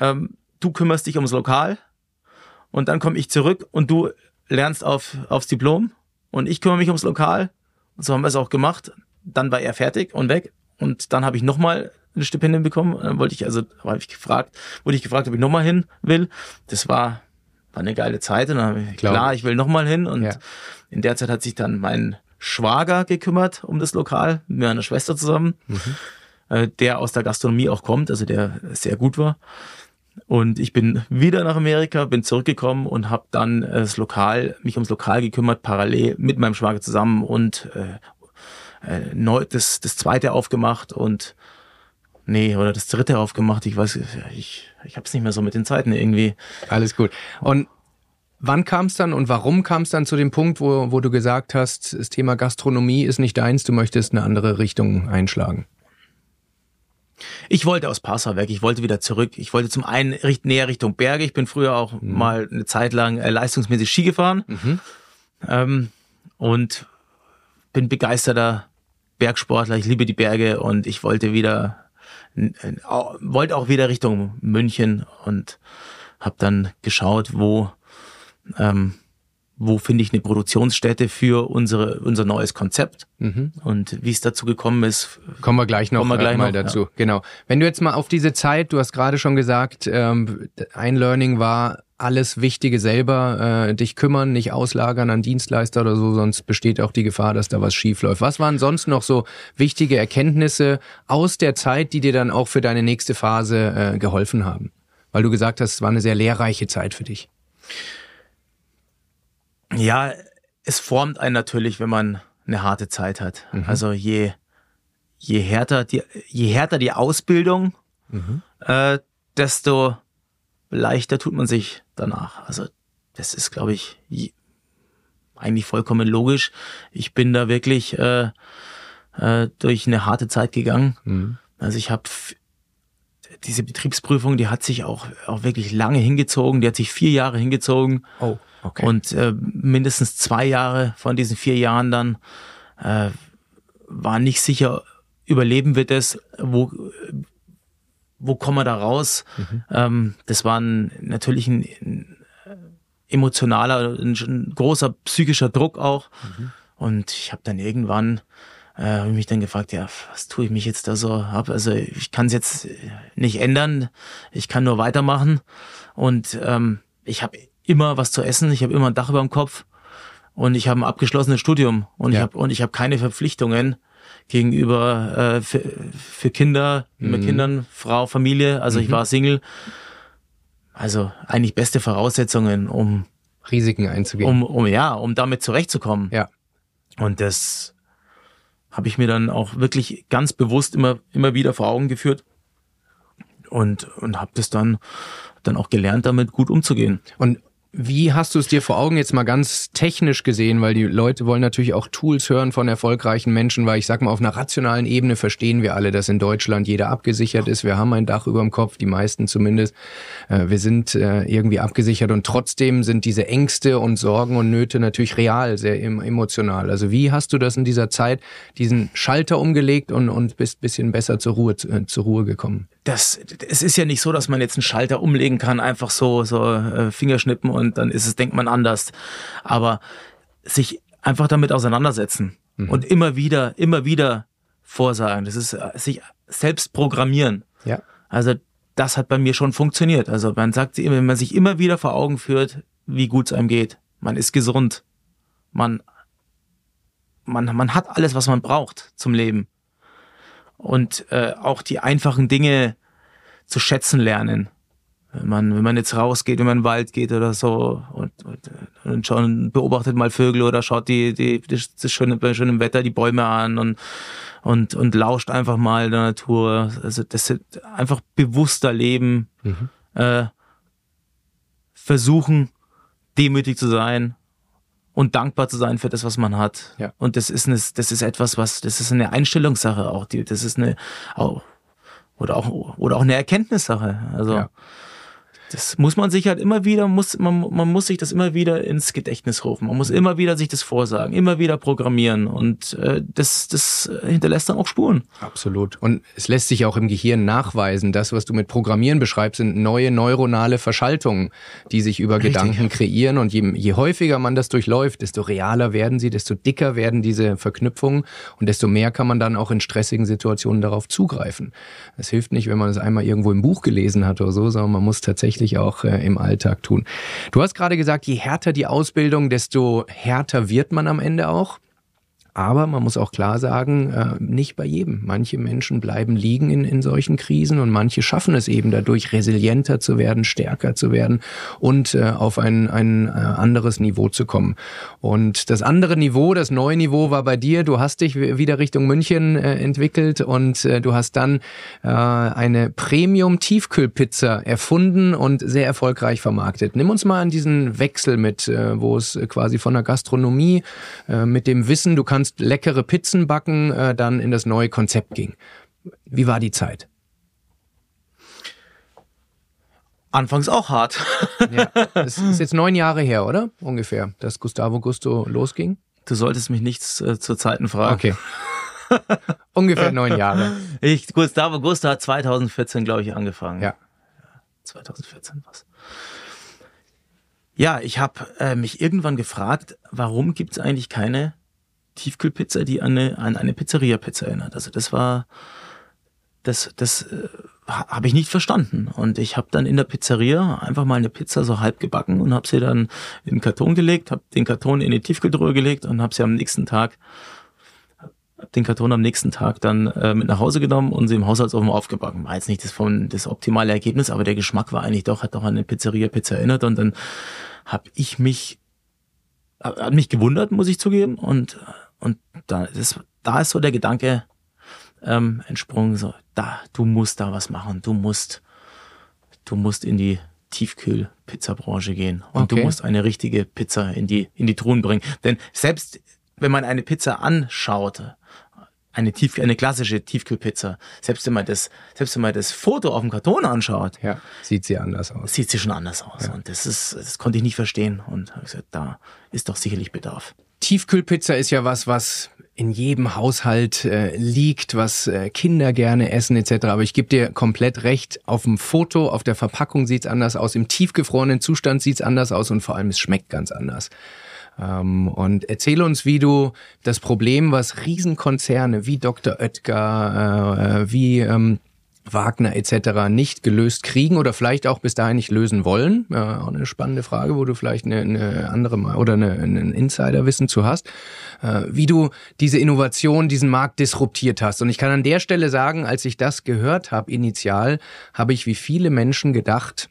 ähm, du kümmerst dich ums Lokal und dann komme ich zurück und du lernst auf, aufs Diplom und ich kümmere mich ums Lokal. Und so haben wir es auch gemacht. Dann war er fertig und weg und dann habe ich nochmal ein Stipendium bekommen. Dann wollte ich, also habe ich gefragt, wurde ich gefragt, ob ich nochmal hin will. Das war, war eine geile Zeit und dann habe ich, Glaube klar, ich will nochmal hin und Ja. in der Zeit hat sich dann mein Schwager gekümmert um das Lokal mit meiner Schwester zusammen, äh, der aus der Gastronomie auch kommt, also der sehr gut war. Und ich bin wieder nach Amerika, bin zurückgekommen und habe dann äh, das Lokal, mich ums Lokal gekümmert, parallel mit meinem Schwager zusammen und äh, äh, neu das, das zweite aufgemacht und nee, oder das dritte aufgemacht. Ich weiß, ich, ich habe es nicht mehr so mit den Zeiten irgendwie. Alles gut. Und wann kam es dann und warum kam es dann zu dem Punkt, wo, wo du gesagt hast, das Thema Gastronomie ist nicht deins, du möchtest eine andere Richtung einschlagen? Ich wollte aus Passau weg, ich wollte wieder zurück. Ich wollte zum einen richt, näher Richtung Berge. Ich bin früher auch mal eine Zeit lang äh, leistungsmäßig Ski gefahren ähm, und bin begeisterter Bergsportler. Ich liebe die Berge und ich wollte wieder, wollte auch wieder Richtung München und habe dann geschaut, wo ähm, wo finde ich eine Produktionsstätte für unsere unser neues Konzept und wie es dazu gekommen ist, Kommen wir gleich noch wir gleich äh, mal noch, dazu. Genau. Wenn du jetzt mal auf diese Zeit, du hast gerade schon gesagt, ähm, ein Learning war, alles Wichtige selber äh, dich kümmern, nicht auslagern an Dienstleister oder so, sonst besteht auch die Gefahr, dass da was schief läuft. Was waren sonst noch so wichtige Erkenntnisse aus der Zeit, die dir dann auch für deine nächste Phase äh, geholfen haben? Weil du gesagt hast, es war eine sehr lehrreiche Zeit für dich. Ja, es formt einen natürlich, wenn man eine harte Zeit hat. Also je, je härter die, je härter die Ausbildung, äh, desto leichter tut man sich danach. Also das ist, glaube ich, je, eigentlich vollkommen logisch. Ich bin da wirklich äh, äh, durch eine harte Zeit gegangen. Also ich habe diese Betriebsprüfung, die hat sich auch, auch wirklich lange hingezogen. Die hat sich vier Jahre hingezogen. Oh, okay. Und äh, mindestens zwei Jahre von diesen vier Jahren dann äh, war nicht sicher, überleben wir das, wo, wo kommen wir da raus? Ähm, das war ein, natürlich ein, ein emotionaler, ein, ein großer psychischer Druck auch. Und ich habe dann irgendwann äh, habe ich mich dann gefragt, ja, was tue ich mich jetzt da so ab? Also ich kann es jetzt nicht ändern, ich kann nur weitermachen und ähm, ich habe immer was zu essen, ich habe immer ein Dach über dem Kopf und ich habe ein abgeschlossenes Studium und ja. ich habe und ich habe keine Verpflichtungen gegenüber äh, für, für Kinder, mhm. mit Kindern, Frau, Familie. Also mhm. ich war Single. Also eigentlich beste Voraussetzungen, um Risiken einzugehen. Um, um ja, um damit zurechtzukommen. Ja. Und das habe ich mir dann auch wirklich ganz bewusst immer immer wieder vor Augen geführt und und habe das dann dann auch gelernt, damit gut umzugehen. Und wie hast du es dir vor Augen jetzt mal ganz technisch gesehen? Weil die Leute wollen natürlich auch Tools hören von erfolgreichen Menschen, weil ich sag mal, auf einer rationalen Ebene verstehen wir alle, dass in Deutschland jeder abgesichert ist. Wir haben ein Dach über dem Kopf, die meisten zumindest. Äh, wir sind äh, irgendwie abgesichert und trotzdem sind diese Ängste und Sorgen und Nöte natürlich real, sehr emotional. Also wie hast du das in dieser Zeit, diesen Schalter umgelegt und, und bist bisschen besser zur Ruhe, äh, zur Ruhe gekommen? Das, es ist ja nicht so, dass man jetzt einen Schalter umlegen kann, einfach so, so äh, Fingerschnippen und dann ist es, denkt man anders. Aber sich einfach damit auseinandersetzen mhm. und immer wieder, immer wieder vorsagen. Das ist äh, sich selbst programmieren. Ja. Also das hat bei mir schon funktioniert. Also man sagt, wenn man sich immer wieder vor Augen führt, wie gut es einem geht. Man ist gesund. Man, man, man hat alles, was man braucht zum Leben und äh, auch die einfachen Dinge zu schätzen lernen. Wenn man, wenn man jetzt rausgeht, wenn man in den Wald geht oder so und, und, und schon beobachtet mal Vögel oder schaut die, die, das, das schöne, bei schönem Wetter die Bäume an und, und, und lauscht einfach mal der Natur. Also das ist einfach bewusster leben, mhm. äh, versuchen, demütig zu sein und dankbar zu sein für das, was man hat. Ja. Und das ist, eine, das ist etwas, was, das ist eine Einstellungssache auch, die, das ist eine, auch, oder auch, oder auch eine Erkenntnissache. Also, ja das muss man sich halt immer wieder, muss, man, man muss sich das immer wieder ins Gedächtnis rufen. Man muss immer wieder sich das vorsagen, immer wieder programmieren und äh, das, das hinterlässt dann auch Spuren. Absolut. Und es lässt sich auch im Gehirn nachweisen. Das, was du mit Programmieren beschreibst, sind neue neuronale Verschaltungen, die sich über Richtig. Gedanken kreieren. Und je, je häufiger man das durchläuft, desto realer werden sie, desto dicker werden diese Verknüpfungen und desto mehr kann man dann auch in stressigen Situationen darauf zugreifen. Es hilft nicht, wenn man es einmal irgendwo im Buch gelesen hat oder so, sondern man muss tatsächlich tatsächlich auch äh, im Alltag tun. Du hast gerade gesagt, je härter die Ausbildung, desto härter wird man am Ende auch. Aber man muss auch klar sagen, äh, nicht bei jedem. Manche Menschen bleiben liegen in, in solchen Krisen und manche schaffen es eben dadurch, resilienter zu werden, stärker zu werden und äh, auf ein, ein äh, anderes Niveau zu kommen. Und das andere Niveau, das neue Niveau war bei dir, du hast dich wieder Richtung München entwickelt und du hast dann eine Premium-Tiefkühlpizza erfunden und sehr erfolgreich vermarktet. Nimm uns mal an diesen Wechsel mit, wo es quasi von der Gastronomie mit dem Wissen, du kannst kannst leckere Pizzen backen, äh, dann in das neue Konzept ging. Wie war die Zeit? Anfangs auch hart. ja, das ist jetzt neun Jahre her, oder? Ungefähr, dass Gustavo Gusto losging. Du solltest mich nichts äh, zu Zeiten fragen. Okay. Ungefähr neun Jahre. Ich, Gustavo Gusto hat 2014, glaube ich, angefangen. Ja. 2014 was. Ja, ich habe äh, mich irgendwann gefragt, warum gibt es eigentlich keine Tiefkühlpizza, die an eine, an eine Pizzeria-Pizza erinnert. Also das war, das, das äh, habe ich nicht verstanden. Und ich habe dann in der Pizzeria einfach mal eine Pizza so halb gebacken und habe sie dann in den Karton gelegt, habe den Karton in die Tiefkühltruhe gelegt und habe sie am nächsten Tag den Karton am nächsten Tag dann äh, mit nach Hause genommen und sie im Haushaltsofen aufgebacken. War jetzt nicht das, von, das optimale Ergebnis, aber der Geschmack war eigentlich doch, hat doch an eine Pizzeria-Pizza erinnert und dann habe ich mich, hat mich gewundert, muss ich zugeben und und da ist, da ist so der Gedanke ähm, entsprungen, so, da, du musst da was machen, du musst, du musst in die Tiefkühl-Pizza-Branche gehen und okay. du musst eine richtige Pizza in die, in die Truhen bringen. Denn selbst wenn man eine Pizza anschaut, eine, Tief, eine klassische Tiefkühlpizza, selbst wenn man das, selbst wenn man das Foto auf dem Karton anschaut, ja, sieht sie anders aus. Sieht sie schon anders aus. Ja. Und das ist, das konnte ich nicht verstehen. Und habe gesagt, da ist doch sicherlich Bedarf. Tiefkühlpizza ist ja was, was in jedem Haushalt äh, liegt, was äh, Kinder gerne essen etc. Aber ich gebe dir komplett recht, auf dem Foto, auf der Verpackung sieht's anders aus, im tiefgefrorenen Zustand sieht's anders aus und vor allem es schmeckt ganz anders. Ähm, und erzähl uns, wie du das Problem, was Riesenkonzerne wie Dr. Oetker, äh, äh, wie ähm, Wagner etc. nicht gelöst kriegen oder vielleicht auch bis dahin nicht lösen wollen. Äh, auch eine spannende Frage, wo du vielleicht eine, eine andere oder eine, einen Insiderwissen zu hast, äh, wie du diese Innovation, diesen Markt disruptiert hast. Und ich kann an der Stelle sagen, als ich das gehört habe initial, habe ich wie viele Menschen gedacht,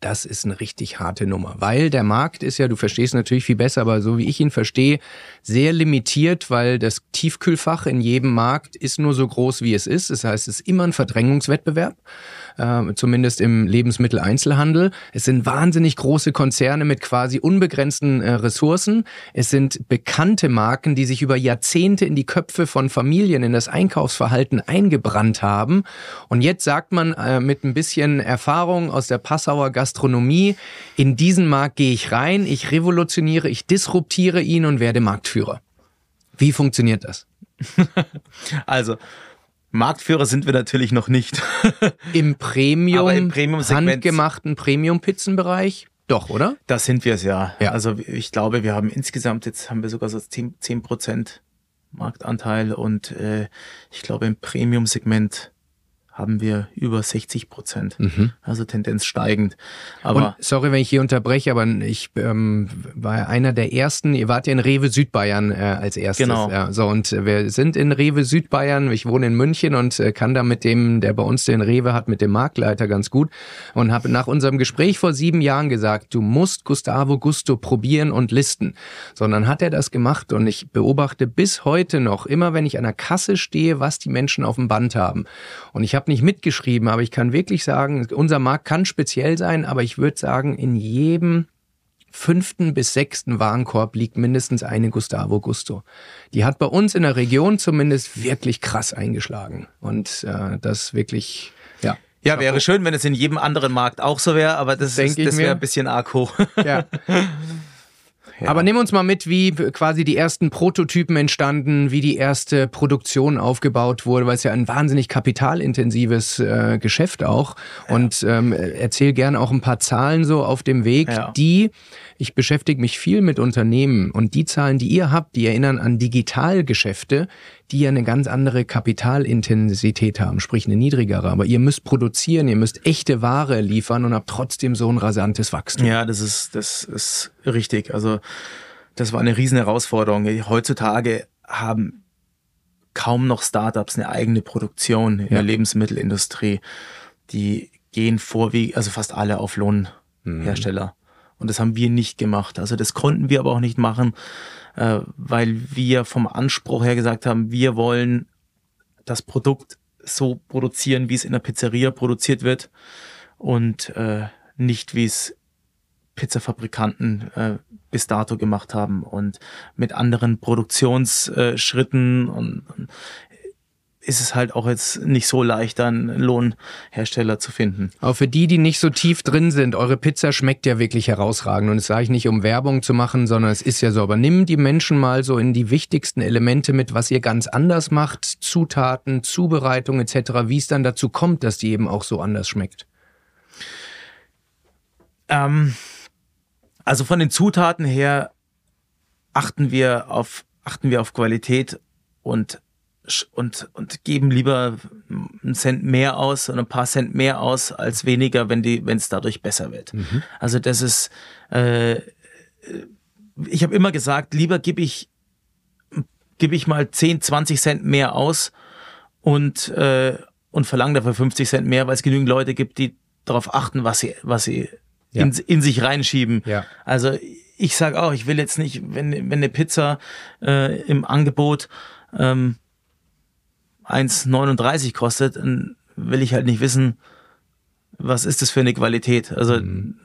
das ist eine richtig harte Nummer, weil der Markt ist ja, du verstehst natürlich viel besser, aber so wie ich ihn verstehe, sehr limitiert, weil das Tiefkühlfach in jedem Markt ist nur so groß, wie es ist. Das heißt, es ist immer ein Verdrängungswettbewerb äh, zumindest im Lebensmitteleinzelhandel. Es sind wahnsinnig große Konzerne mit quasi unbegrenzten äh, Ressourcen. Es sind bekannte Marken, die sich über Jahrzehnte in die Köpfe von Familien, in das Einkaufsverhalten eingebrannt haben. Und jetzt sagt man äh, mit ein bisschen Erfahrung aus der Passauer Gastronomie, in diesen Markt gehe ich rein, ich revolutioniere, ich disruptiere ihn und werde Marktführer. Wie funktioniert das? also, Marktführer sind wir natürlich noch nicht. Im Premium, im Premium handgemachten Premium-Pizzenbereich? Doch, oder? Das sind wir es ja. ja. Also ich glaube, wir haben insgesamt, jetzt haben wir sogar so 10, 10 Marktanteil und äh, ich glaube im Premium-Segment haben wir über 60 Prozent. Mhm. Also Tendenz steigend. Aber und, sorry, wenn ich hier unterbreche, aber ich ähm, war einer der ersten, ihr wart ja in Rewe Südbayern äh, als erstes. Genau. Ja, so, und wir sind in Rewe Südbayern, ich wohne in München und äh, kann da mit dem, der bei uns den Rewe hat, mit dem Marktleiter ganz gut und habe nach unserem Gespräch vor sieben Jahren gesagt, du musst Gustavo Gusto probieren und listen. Sondern hat er das gemacht und ich beobachte bis heute noch, immer wenn ich an der Kasse stehe, was die Menschen auf dem Band haben. Und ich habe nicht mitgeschrieben, aber ich kann wirklich sagen, unser Markt kann speziell sein, aber ich würde sagen, in jedem fünften bis sechsten Warenkorb liegt mindestens eine Gustavo Gusto. Die hat bei uns in der Region zumindest wirklich krass eingeschlagen. Und äh, das wirklich, ja. Ja, wäre schön, wenn es in jedem anderen Markt auch so wäre, aber das, ist, das wäre ein bisschen arg hoch. Ja. Aber nimm uns mal mit, wie quasi die ersten Prototypen entstanden, wie die erste Produktion aufgebaut wurde, weil es ja ein wahnsinnig kapitalintensives äh, Geschäft auch. Ja. Und ähm, erzähl gerne auch ein paar Zahlen so auf dem Weg, ja. die ich beschäftige mich viel mit Unternehmen und die Zahlen, die ihr habt, die erinnern an Digitalgeschäfte, die ja eine ganz andere Kapitalintensität haben, sprich eine niedrigere. Aber ihr müsst produzieren, ihr müsst echte Ware liefern und habt trotzdem so ein rasantes Wachstum. Ja, das ist, das ist richtig. Also das war eine riesen Herausforderung. Heutzutage haben kaum noch Startups eine eigene Produktion in ja. der Lebensmittelindustrie. Die gehen vorwiegend, also fast alle auf Lohnhersteller. Und das haben wir nicht gemacht. Also das konnten wir aber auch nicht machen, äh, weil wir vom Anspruch her gesagt haben, wir wollen das Produkt so produzieren, wie es in der Pizzeria produziert wird und äh, nicht wie es Pizzafabrikanten äh, bis dato gemacht haben und mit anderen Produktionsschritten und, und ist es halt auch jetzt nicht so leicht, dann Lohnhersteller zu finden. Aber für die, die nicht so tief drin sind, eure Pizza schmeckt ja wirklich herausragend. Und das sage ich nicht, um Werbung zu machen, sondern es ist ja so. Aber nimm die Menschen mal so in die wichtigsten Elemente mit, was ihr ganz anders macht, Zutaten, Zubereitung etc., wie es dann dazu kommt, dass die eben auch so anders schmeckt. Ähm, also von den Zutaten her achten wir auf, achten wir auf Qualität und und, und geben lieber einen Cent mehr aus und ein paar Cent mehr aus als weniger, wenn die, wenn es dadurch besser wird. Mhm. Also das ist, äh, ich habe immer gesagt, lieber gebe ich, gebe ich mal 10, 20 Cent mehr aus und, äh, und verlange dafür 50 Cent mehr, weil es genügend Leute gibt, die darauf achten, was sie, was sie ja. in, in sich reinschieben. Ja. Also ich sage auch, ich will jetzt nicht, wenn, wenn eine Pizza äh, im Angebot ähm, 1,39 kostet, will ich halt nicht wissen, was ist das für eine Qualität. Also mhm.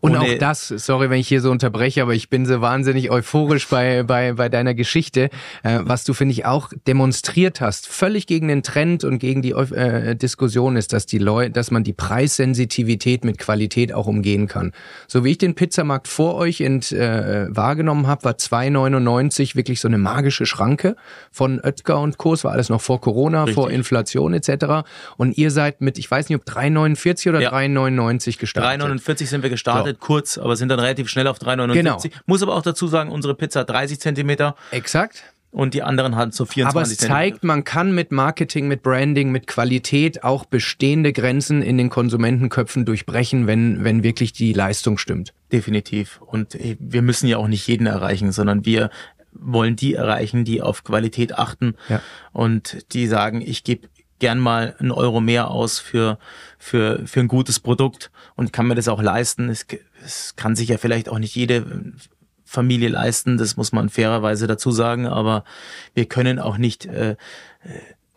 Und auch das, sorry, wenn ich hier so unterbreche, aber ich bin so wahnsinnig euphorisch bei, bei, bei deiner Geschichte, äh, was du, finde ich, auch demonstriert hast, völlig gegen den Trend und gegen die äh, Diskussion ist, dass die Leute, dass man die Preissensitivität mit Qualität auch umgehen kann. So wie ich den Pizzamarkt vor euch ent, äh, wahrgenommen habe, war 2,99 wirklich so eine magische Schranke von Oetker und Co. Es war alles noch vor Corona, Richtig. vor Inflation etc. Und ihr seid mit, ich weiß nicht, ob 3,49 oder ja. 3,99 gestartet. 3,49 sind wir gestartet gestartet, kurz, aber sind dann relativ schnell auf 3,79. Genau. Muss aber auch dazu sagen, unsere Pizza hat 30 Zentimeter Exakt. und die anderen hatten so 24 Aber es zeigt, man kann mit Marketing, mit Branding, mit Qualität auch bestehende Grenzen in den Konsumentenköpfen durchbrechen, wenn, wenn wirklich die Leistung stimmt. Definitiv. Und äh, wir müssen ja auch nicht jeden erreichen, sondern wir wollen die erreichen, die auf Qualität achten Ja. und die sagen, ich gebe gern mal einen Euro mehr aus für, für, für ein gutes Produkt und kann mir das auch leisten. Es, es kann sich ja vielleicht auch nicht jede Familie leisten, das muss man fairerweise dazu sagen, aber wir können auch nicht, äh, äh,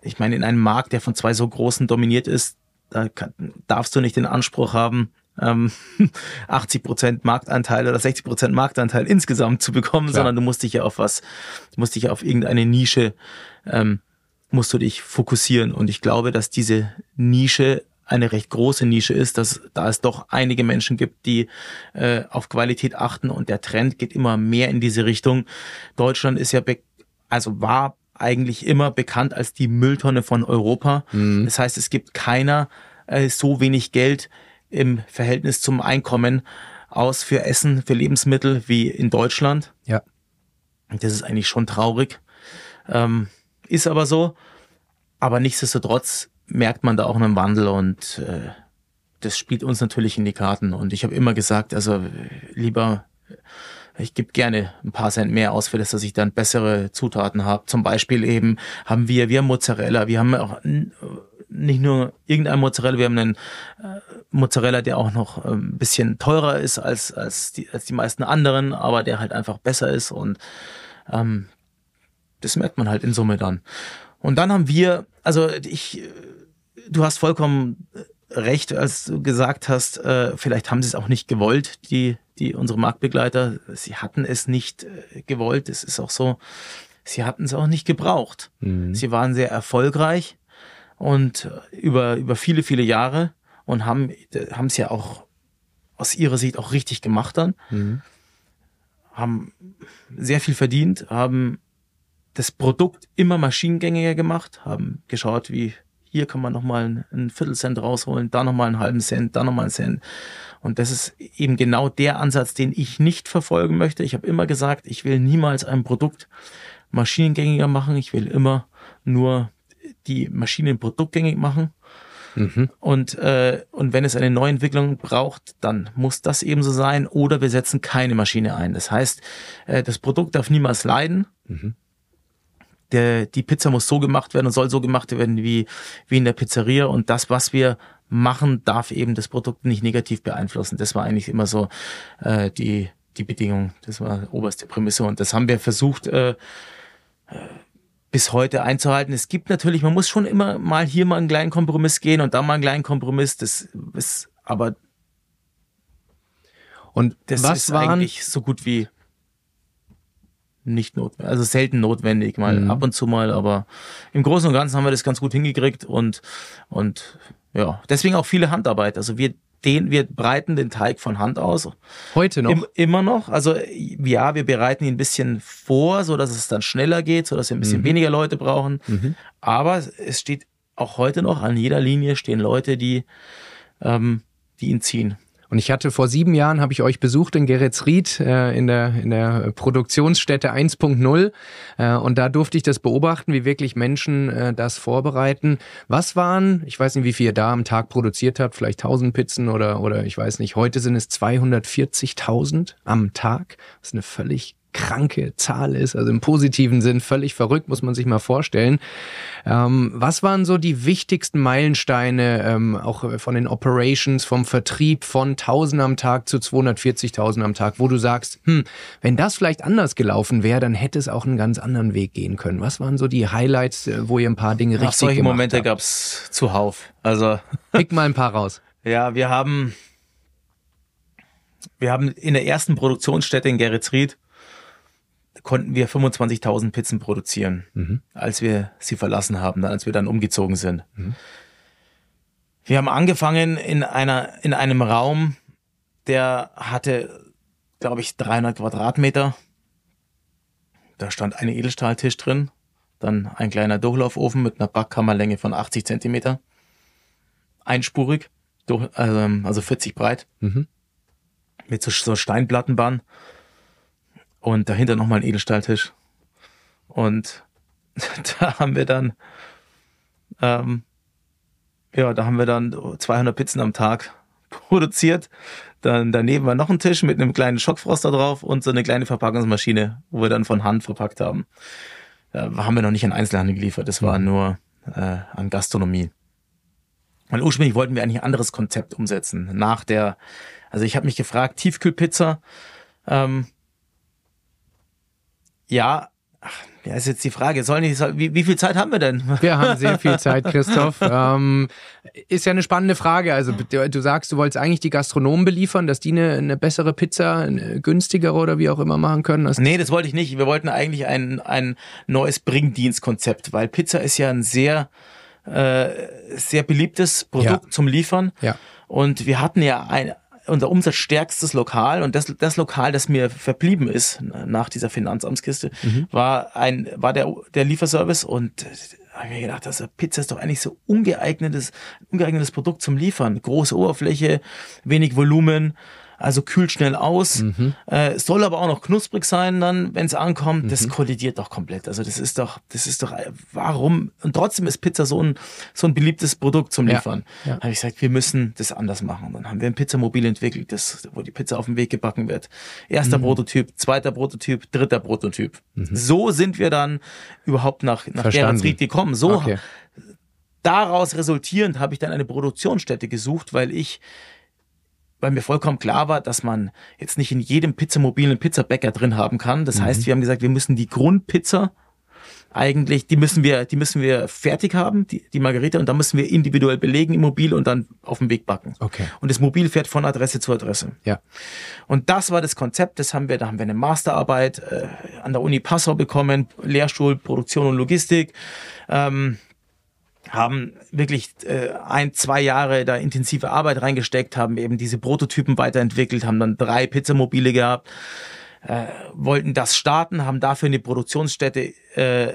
ich meine, in einem Markt, der von zwei so großen dominiert ist, da kann, darfst du nicht den Anspruch haben, ähm, 80 Prozent Marktanteil oder 60 Prozent Marktanteil insgesamt zu bekommen, Klar. sondern du musst dich ja auf was, du musst dich ja auf irgendeine Nische, ähm, musst du dich fokussieren. Und ich glaube, dass diese Nische eine recht große Nische ist, dass da es doch einige Menschen gibt, die äh, auf Qualität achten und der Trend geht immer mehr in diese Richtung. Deutschland ist ja, also war eigentlich immer bekannt als die Mülltonne von Europa. Das heißt, es gibt keiner äh, so wenig Geld im Verhältnis zum Einkommen aus für Essen, für Lebensmittel wie in Deutschland. Ja. Und Das ist eigentlich schon traurig. Ähm, ist aber so. Aber nichtsdestotrotz merkt man da auch einen Wandel und äh, das spielt uns natürlich in die Karten. Und ich habe immer gesagt, also lieber, ich gebe gerne ein paar Cent mehr aus für das, dass ich dann bessere Zutaten habe. Zum Beispiel eben haben wir, wir haben Mozzarella, wir haben auch nicht nur irgendein Mozzarella, wir haben einen äh, Mozzarella, der auch noch ein bisschen teurer ist als, als, die, als die meisten anderen, aber der halt einfach besser ist und ähm, das merkt man halt in Summe dann. Und dann haben wir, also ich, äh, du hast vollkommen recht, als du gesagt hast, äh, vielleicht haben sie es auch nicht gewollt, die, die unsere Marktbegleiter. Sie hatten es nicht äh, gewollt. Es ist auch so, sie hatten es auch nicht gebraucht. Sie waren sehr erfolgreich und äh, über, über viele, viele Jahre und haben, haben es ja auch aus ihrer Sicht auch richtig gemacht dann. Haben sehr viel verdient, haben das Produkt immer maschinengängiger gemacht, haben geschaut, wie hier kann man nochmal einen, einen Viertelcent rausholen, da nochmal einen halben Cent, da nochmal einen Cent. Und das ist eben genau der Ansatz, den ich nicht verfolgen möchte. Ich habe immer gesagt, ich will niemals ein Produkt maschinengängiger machen. Ich will immer nur die Maschinen produktgängig machen. Und, äh, und wenn es eine Neuentwicklung braucht, dann muss das eben so sein. Oder wir setzen keine Maschine ein. Das heißt, äh, das Produkt darf niemals leiden. Der, die Pizza muss so gemacht werden und soll so gemacht werden wie, wie in der Pizzeria. Und das, was wir machen, darf eben das Produkt nicht negativ beeinflussen. Das war eigentlich immer so äh, die, die Bedingung. Das war oberste Prämisse. Und das haben wir versucht, äh, bis heute einzuhalten. Es gibt natürlich, man muss schon immer mal hier mal einen kleinen Kompromiss gehen und da mal einen kleinen Kompromiss. Das ist, aber Und das was ist waren, eigentlich so gut wie nicht notwendig, also selten notwendig, mal Mhm. ab und zu mal, aber im Großen und Ganzen haben wir das ganz gut hingekriegt und, und ja, deswegen auch viele Handarbeit. Also wir den, wir breiten den Teig von Hand aus. heute noch? Im, immer noch. Also ja, wir bereiten ihn ein bisschen vor, so dass es dann schneller geht, so dass wir ein bisschen weniger Leute brauchen. Aber es steht auch heute noch an jeder Linie stehen Leute, die ähm, die ihn ziehen. Und ich hatte vor sieben Jahren, habe ich euch besucht in Geretsried äh, in, der, in der Produktionsstätte 1.0 äh, und da durfte ich das beobachten, wie wirklich Menschen äh, das vorbereiten. Was waren, ich weiß nicht, wie viel ihr da am Tag produziert habt, vielleicht 1000 Pizzen oder, oder ich weiß nicht, heute sind es 240.000 am Tag, was eine völlig kranke Zahl ist, also im positiven Sinn völlig verrückt, muss man sich mal vorstellen. Ähm, was waren so die wichtigsten Meilensteine, ähm, auch von den Operations, vom Vertrieb von 1000 am Tag zu 240.000 am Tag, wo du sagst, hm, wenn das vielleicht anders gelaufen wäre, dann hätte es auch einen ganz anderen Weg gehen können. Was waren so die Highlights, äh, wo ihr ein paar Dinge Ach, richtig solche gemacht Momente habt? gab's zuhauf. Also Pick mal ein paar raus. ja, wir haben wir haben in der ersten Produktionsstätte in Geretsried konnten wir 25.000 Pizzen produzieren, als wir sie verlassen haben, als wir dann umgezogen sind. Wir haben angefangen in einer in einem Raum, der hatte, glaube ich, 300 Quadratmeter. Da stand ein Edelstahltisch drin, dann ein kleiner Durchlaufofen mit einer Backkammerlänge von 80 Zentimeter, einspurig, durch, also, also 40 breit. Mhm. mit so, so Steinplattenbahn und dahinter nochmal ein Edelstahltisch. Und da haben wir dann, ähm, ja, da haben wir dann 200 Pizzen am Tag produziert. Dann daneben war noch ein Tisch mit einem kleinen Schockfroster drauf und so eine kleine Verpackungsmaschine, wo wir dann von Hand verpackt haben. Da haben wir noch nicht an Einzelhandel geliefert, das war nur äh, an Gastronomie. Und ursprünglich wollten wir eigentlich ein anderes Konzept umsetzen. Nach der, also ich habe mich gefragt, Tiefkühlpizza, ähm, ja, ja, ist jetzt die Frage, soll nicht, soll, wie, wie viel Zeit haben wir denn? Wir haben sehr viel Zeit, Christoph. ähm, ist ja eine spannende Frage. Also du sagst, du wolltest eigentlich die Gastronomen beliefern, dass die eine, eine bessere Pizza, eine günstigere oder wie auch immer machen können. Das nee, das wollte ich nicht. Wir wollten eigentlich ein, ein neues Bringdienstkonzept, weil Pizza ist ja ein sehr, äh, sehr beliebtes Produkt ja. zum Liefern. Ja. Und wir hatten ja ein, unser umsatzstärkstes Lokal und das, das Lokal, das mir verblieben ist nach dieser Finanzamtskiste, mhm. war ein, war der, der Lieferservice und habe mir gedacht, das Pizza ist doch eigentlich so ungeeignetes, ungeeignetes Produkt zum Liefern. Große Oberfläche, wenig Volumen, also kühlt schnell aus. Mhm. Äh, soll aber auch noch knusprig sein dann, wenn es ankommt. Mhm. Das kollidiert doch komplett. Also das ist doch, das ist doch, warum? Und trotzdem ist Pizza so ein, so ein beliebtes Produkt zum Liefern. Ja. Ja. Habe ich gesagt, wir müssen das anders machen. Dann haben wir ein Pizzamobil entwickelt, das, wo die Pizza auf dem Weg gebacken wird. Erster mhm. Prototyp, zweiter Prototyp, dritter Prototyp. Mhm. So sind wir dann überhaupt nach, nach Gerardsried gekommen. So, okay. daraus resultierend habe ich dann eine Produktionsstätte gesucht, weil ich weil mir vollkommen klar war, dass man jetzt nicht in jedem Pizzamobil einen Pizzabäcker drin haben kann. Das mhm. heißt, wir haben gesagt, wir müssen die Grundpizza eigentlich, die müssen wir, die müssen wir fertig haben, die, die Margarita, und dann müssen wir individuell belegen im Mobil und dann auf dem Weg backen. Okay. Und das Mobil fährt von Adresse zu Adresse. Ja. Und das war das Konzept, das haben wir, da haben wir eine Masterarbeit äh, an der Uni Passau bekommen, Lehrstuhl Produktion und Logistik. Ähm, haben wirklich äh, ein, zwei Jahre da intensive Arbeit reingesteckt, haben eben diese Prototypen weiterentwickelt, haben dann drei Pizzamobile gehabt, äh, wollten das starten, haben dafür eine Produktionsstätte äh,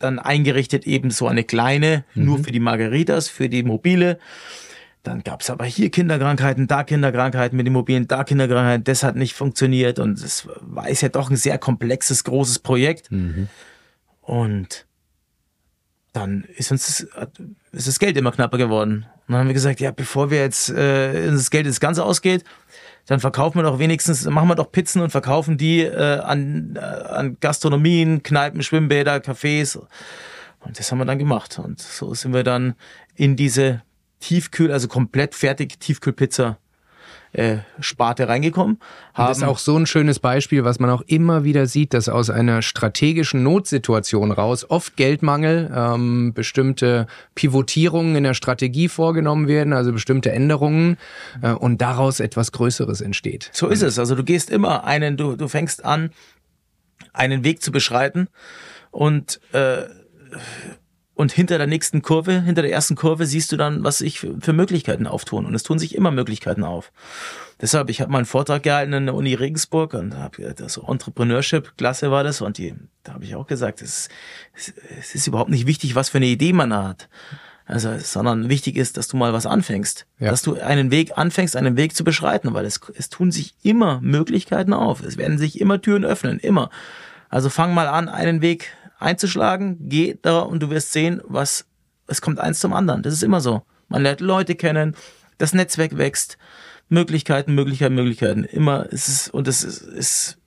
dann eingerichtet, eben so eine kleine, mhm. nur für die Margaritas, für die Mobile. Dann gab's aber hier Kinderkrankheiten, da Kinderkrankheiten mit den Mobilen, da Kinderkrankheiten, das hat nicht funktioniert und es war ist ja doch ein sehr komplexes, großes Projekt. Mhm. Und dann ist uns das, ist das Geld immer knapper geworden. Und dann haben wir gesagt, ja, bevor wir jetzt äh, das Geld ins Ganze ausgeht, dann verkaufen wir doch wenigstens, machen wir doch Pizzen und verkaufen die äh, an, äh, an Gastronomien, Kneipen, Schwimmbäder, Cafés. Und das haben wir dann gemacht. Und so sind wir dann in diese Tiefkühl, also komplett fertig Tiefkühlpizza äh, Sparte reingekommen. Haben das ist auch so ein schönes Beispiel, was man auch immer wieder sieht, dass aus einer strategischen Notsituation raus oft Geldmangel, ähm, bestimmte Pivotierungen in der Strategie vorgenommen werden, also bestimmte Änderungen äh, und daraus etwas Größeres entsteht. So ist es. Also du gehst immer einen, du, du fängst an, einen Weg zu beschreiten und äh, und hinter der nächsten Kurve, hinter der ersten Kurve siehst du dann, was sich für, Möglichkeiten auftun. Und es tun sich immer Möglichkeiten auf. Deshalb, ich habe mal einen Vortrag gehalten in der Uni Regensburg und habe das Entrepreneurship-Klasse war das und die, da habe ich auch gesagt, es, es, es ist überhaupt nicht wichtig, was für eine Idee man hat. Also, sondern wichtig ist, dass du mal was anfängst. Ja. Dass du einen Weg anfängst, einen Weg zu beschreiten, weil es, es tun sich immer Möglichkeiten auf. Es werden sich immer Türen öffnen, immer. Also fang mal an, einen Weg einzuschlagen, geh da und du wirst sehen, was, es kommt eins zum anderen. Das ist immer so. Man lernt Leute kennen, das Netzwerk wächst, Möglichkeiten, Möglichkeiten, Möglichkeiten. Immer ist es, und es ist, ist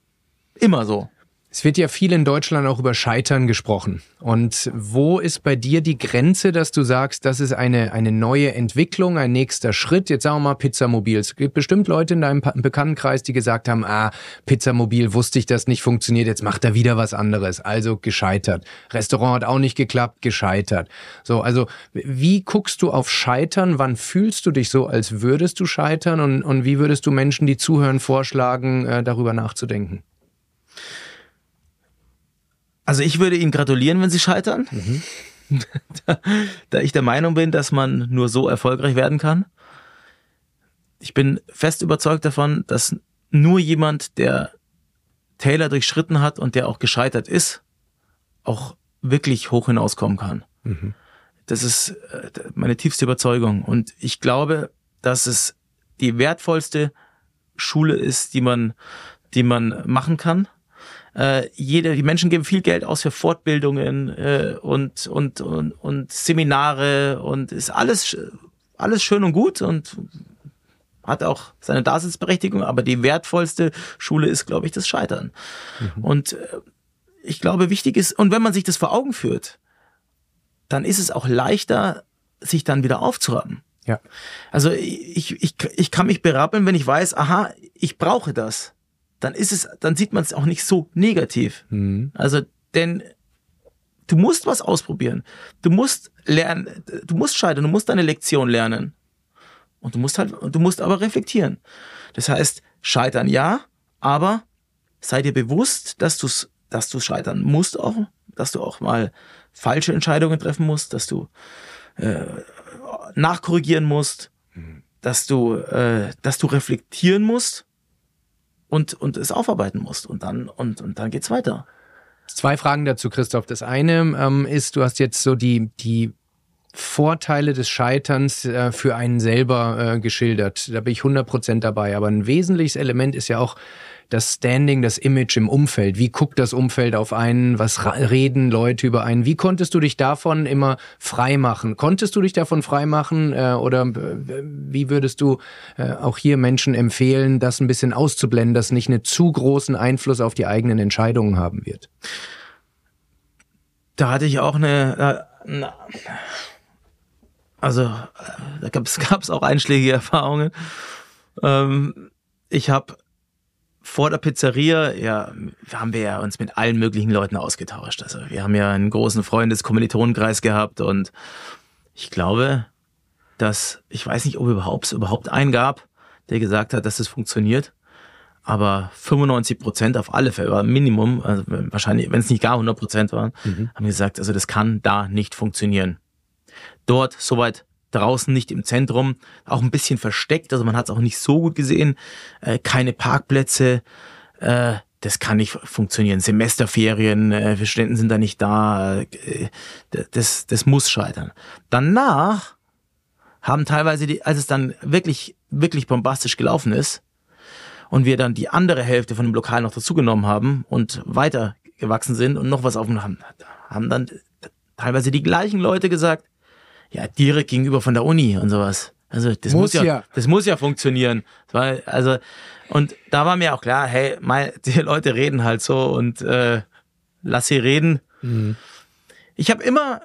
immer so. Es wird ja viel in Deutschland auch über Scheitern gesprochen. Und wo ist bei dir die Grenze, dass du sagst, das ist eine, eine neue Entwicklung, ein nächster Schritt? Jetzt sagen wir mal Pizzamobil. Es gibt bestimmt Leute in deinem Bekanntenkreis, die gesagt haben, ah, Pizzamobil wusste ich, dass nicht funktioniert, jetzt macht er wieder was anderes. Also gescheitert. Restaurant hat auch nicht geklappt, gescheitert. So, also wie guckst du auf Scheitern? Wann fühlst du dich so, als würdest du scheitern? Und, und wie würdest du Menschen, die zuhören, vorschlagen, äh, darüber nachzudenken? Also ich würde Ihnen gratulieren, wenn Sie scheitern, mhm. da, da ich der Meinung bin, dass man nur so erfolgreich werden kann. Ich bin fest überzeugt davon, dass nur jemand, der Taylor durchschritten hat und der auch gescheitert ist, auch wirklich hoch hinauskommen kann. Mhm. Das ist äh, meine tiefste Überzeugung. Und ich glaube, dass es die wertvollste Schule ist, die man, die man machen kann. Äh, jede, die Menschen geben viel Geld aus für Fortbildungen äh, und, und, und, und Seminare und ist alles, alles schön und gut und hat auch seine Daseinsberechtigung, aber die wertvollste Schule ist, glaube ich, das Scheitern. Mhm. Und äh, ich glaube, wichtig ist, und wenn man sich das vor Augen führt, dann ist es auch leichter, sich dann wieder aufzurappen. Ja. Also ich, ich, ich kann mich berappeln, wenn ich weiß, aha, ich brauche das. Dann ist es, dann sieht man es auch nicht so negativ. Mhm. Also, denn du musst was ausprobieren. Du musst lernen, du musst scheitern, du musst deine Lektion lernen. Und du musst halt, du musst aber reflektieren. Das heißt, scheitern ja, aber sei dir bewusst, dass du dass du scheitern musst auch, dass du auch mal falsche Entscheidungen treffen musst, dass du äh, nachkorrigieren musst, mhm. dass du, äh, dass du reflektieren musst und, und es aufarbeiten musst. Und dann, und, und dann geht's weiter. Zwei Fragen dazu, Christoph. Das eine ähm, ist, du hast jetzt so die, die Vorteile des Scheiterns äh, für einen selber äh, geschildert. Da bin ich 100% dabei. Aber ein wesentliches Element ist ja auch das Standing, das Image im Umfeld. Wie guckt das Umfeld auf einen? Was reden Leute über einen? Wie konntest du dich davon immer frei machen? Konntest du dich davon frei machen? Äh, oder äh, wie würdest du äh, auch hier Menschen empfehlen, das ein bisschen auszublenden, dass nicht einen zu großen Einfluss auf die eigenen Entscheidungen haben wird? Da hatte ich auch eine, eine also da gab es auch einschlägige Erfahrungen. Ähm, ich habe vor der Pizzeria, ja, haben wir ja uns mit allen möglichen Leuten ausgetauscht. Also wir haben ja einen großen Freundes-Kommilitonenkreis gehabt und ich glaube, dass, ich weiß nicht, ob überhaupt überhaupt einen gab, der gesagt hat, dass das funktioniert. Aber 95 Prozent auf alle Fälle, war Minimum, also wahrscheinlich, wenn es nicht gar 100 Prozent waren, mhm. haben gesagt, also das kann da nicht funktionieren. Dort soweit draußen nicht im Zentrum, auch ein bisschen versteckt, also man hat es auch nicht so gut gesehen, äh, keine Parkplätze, äh, das kann nicht funktionieren. Semesterferien, äh, Studenten sind da nicht da, äh, das, das muss scheitern. Danach haben teilweise, die, als es dann wirklich, wirklich bombastisch gelaufen ist und wir dann die andere Hälfte von dem Lokal noch dazugenommen haben und weiter gewachsen sind und noch was aufgenommen haben, haben dann teilweise die gleichen Leute gesagt, ja, direkt gegenüber von der Uni und sowas. Also das muss, muss ja, ja, das muss ja funktionieren. Weil, also, und da war mir auch klar, hey, mein, die Leute reden halt so und äh, lass sie reden. Mhm. Ich habe immer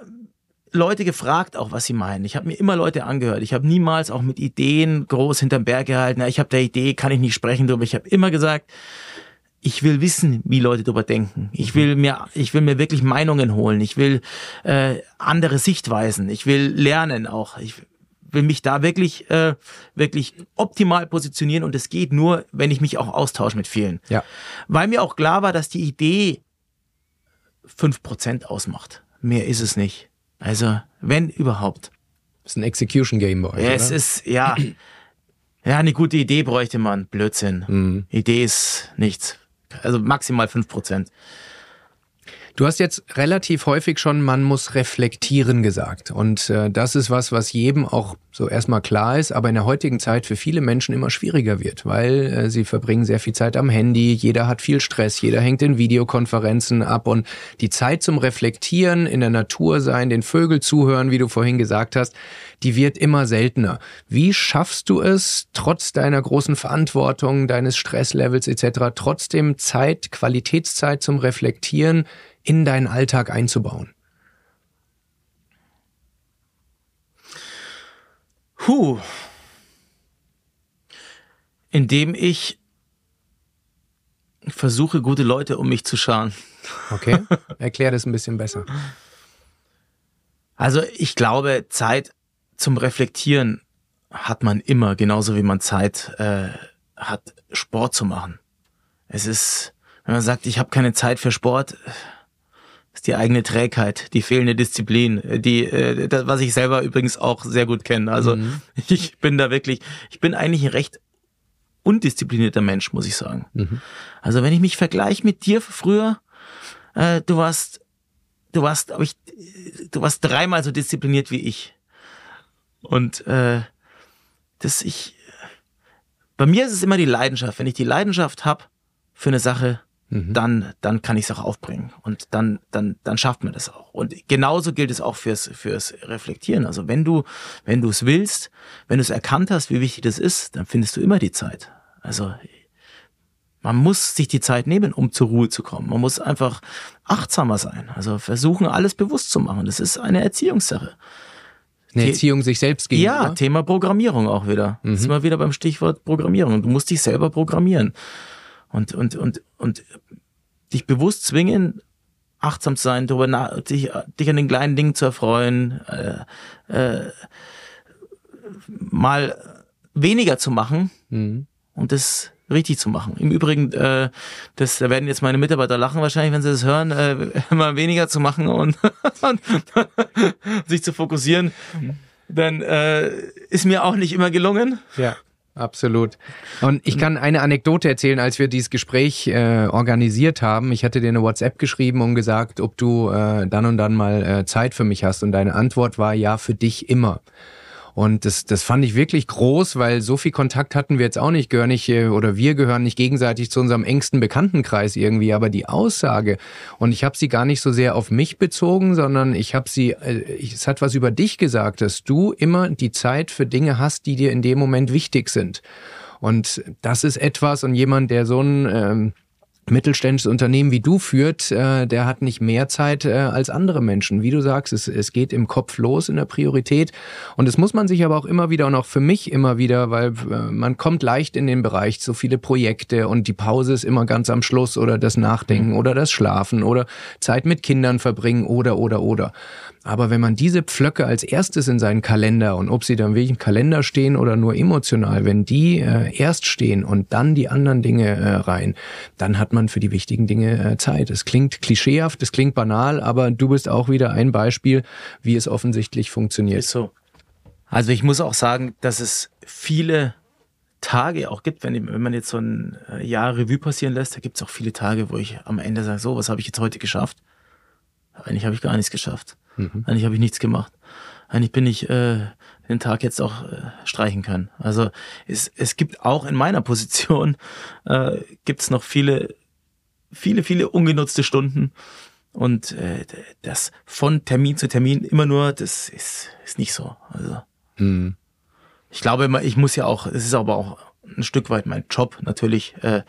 Leute gefragt, auch was sie meinen. Ich habe mir immer Leute angehört. Ich habe niemals auch mit Ideen groß hinterm Berg gehalten. Ich habe der Idee, kann ich nicht sprechen darüber. Ich habe immer gesagt, ich will wissen, wie Leute darüber denken. Ich will mir, ich will mir wirklich Meinungen holen. Ich will äh, andere Sichtweisen. Ich will lernen auch. Ich will mich da wirklich, äh, wirklich optimal positionieren und es geht nur, wenn ich mich auch austausche mit vielen. Ja. Weil mir auch klar war, dass die Idee fünf Prozent ausmacht. Mehr ist es nicht. Also, wenn überhaupt. Das ist ein Execution Game bei euch. Ja, es ist, ja. Ja, eine gute Idee bräuchte man. Blödsinn. Mhm. Idee ist nichts. Also maximal fünf Prozent. Du hast jetzt relativ häufig schon, man muss reflektieren gesagt. Und äh, das ist was, was jedem auch so erstmal klar ist, aber in der heutigen Zeit für viele Menschen immer schwieriger wird, weil äh, sie verbringen sehr viel Zeit am Handy, jeder hat viel Stress, jeder hängt in Videokonferenzen ab und die Zeit zum Reflektieren, in der Natur sein, den Vögel zuhören, wie du vorhin gesagt hast, die wird immer seltener. Wie schaffst du es, trotz deiner großen Verantwortung, deines Stresslevels etc., trotzdem Zeit, Qualitätszeit zum Reflektieren in deinen Alltag einzubauen? Puh. Indem ich versuche, gute Leute um mich zu scharen. Okay, erklär das ein bisschen besser. Also ich glaube, Zeit zum Reflektieren hat man immer, genauso wie man Zeit äh, hat, Sport zu machen. Es ist, wenn man sagt, ich habe keine Zeit für Sport, ist die eigene Trägheit, die fehlende Disziplin, die, äh, das, was ich selber übrigens auch sehr gut kenne. Also mhm. ich bin da wirklich, ich bin eigentlich ein recht undisziplinierter Mensch, muss ich sagen. Mhm. Also wenn ich mich vergleiche mit dir früher, äh, du warst, du warst, aber ich, du warst dreimal so diszipliniert wie ich. Und äh, das ich bei mir ist es immer die Leidenschaft. Wenn ich die Leidenschaft habe für eine Sache, mhm. dann, dann kann ich es auch aufbringen. Und dann, dann, dann schafft man das auch. Und genauso gilt es auch fürs, fürs Reflektieren. Also wenn du, wenn du es willst, wenn du es erkannt hast, wie wichtig das ist, dann findest du immer die Zeit. Also man muss sich die Zeit nehmen, um zur Ruhe zu kommen. Man muss einfach achtsamer sein. Also versuchen, alles bewusst zu machen. Das ist eine Erziehungssache. Eine Erziehung sich selbst gegenüber? Ja, Thema Programmierung auch wieder. Mhm. Sind wir wieder beim Stichwort Programmierung. Du musst dich selber programmieren. Und, und, und, und dich bewusst zwingen, achtsam zu sein, darüber nach, dich, dich an den kleinen Dingen zu erfreuen, äh, äh, mal weniger zu machen mhm. und das richtig zu machen. Im Übrigen, äh, das, da werden jetzt meine Mitarbeiter lachen wahrscheinlich, wenn sie das hören, äh, mal weniger zu machen und sich zu fokussieren, dann äh, ist mir auch nicht immer gelungen. Ja. Absolut. Und ich kann eine Anekdote erzählen, als wir dieses Gespräch äh, organisiert haben. Ich hatte dir eine WhatsApp geschrieben und gesagt, ob du äh, dann und dann mal äh, Zeit für mich hast. Und deine Antwort war ja, für dich immer. Und das, das fand ich wirklich groß, weil so viel Kontakt hatten wir jetzt auch nicht, gehören nicht, äh, oder wir gehören nicht gegenseitig zu unserem engsten Bekanntenkreis irgendwie, aber die Aussage, und ich habe sie gar nicht so sehr auf mich bezogen, sondern ich habe sie, äh, es hat was über dich gesagt, dass du immer die Zeit für Dinge hast, die dir in dem Moment wichtig sind. Und das ist etwas, und jemand, der so ein ähm, mittelständisches Unternehmen wie du führt, äh, der hat nicht mehr Zeit äh, als andere Menschen. Wie du sagst, es, es geht im Kopf los in der Priorität. Und das muss man sich aber auch immer wieder und auch für mich immer wieder, weil äh, man kommt leicht in den Bereich, so viele Projekte und die Pause ist immer ganz am Schluss oder das Nachdenken mhm. oder das Schlafen oder Zeit mit Kindern verbringen oder, oder, oder. Aber wenn man diese Pflöcke als erstes in seinen Kalender und ob sie dann wirklich im Kalender stehen oder nur emotional, wenn die äh, erst stehen und dann die anderen Dinge äh, rein, dann hat man für die wichtigen Dinge äh, Zeit. Es klingt klischeehaft, es klingt banal, aber du bist auch wieder ein Beispiel, wie es offensichtlich funktioniert. Ist so. Also ich muss auch sagen, dass es viele Tage auch gibt, wenn, wenn man jetzt so ein äh, Jahr Revue passieren lässt, da gibt es auch viele Tage, wo ich am Ende sage, so, was habe ich jetzt heute geschafft? Eigentlich habe ich gar nichts geschafft. Mhm. Eigentlich habe ich nichts gemacht. Eigentlich bin ich äh, den Tag jetzt auch äh, streichen können. Also es, es gibt auch in meiner Position äh, gibt es noch viele, viele, viele ungenutzte Stunden. Und äh, das von Termin zu Termin immer nur, das ist, ist nicht so. Also mhm. ich glaube, ich muss ja auch, es ist aber auch ein Stück weit mein Job natürlich, äh,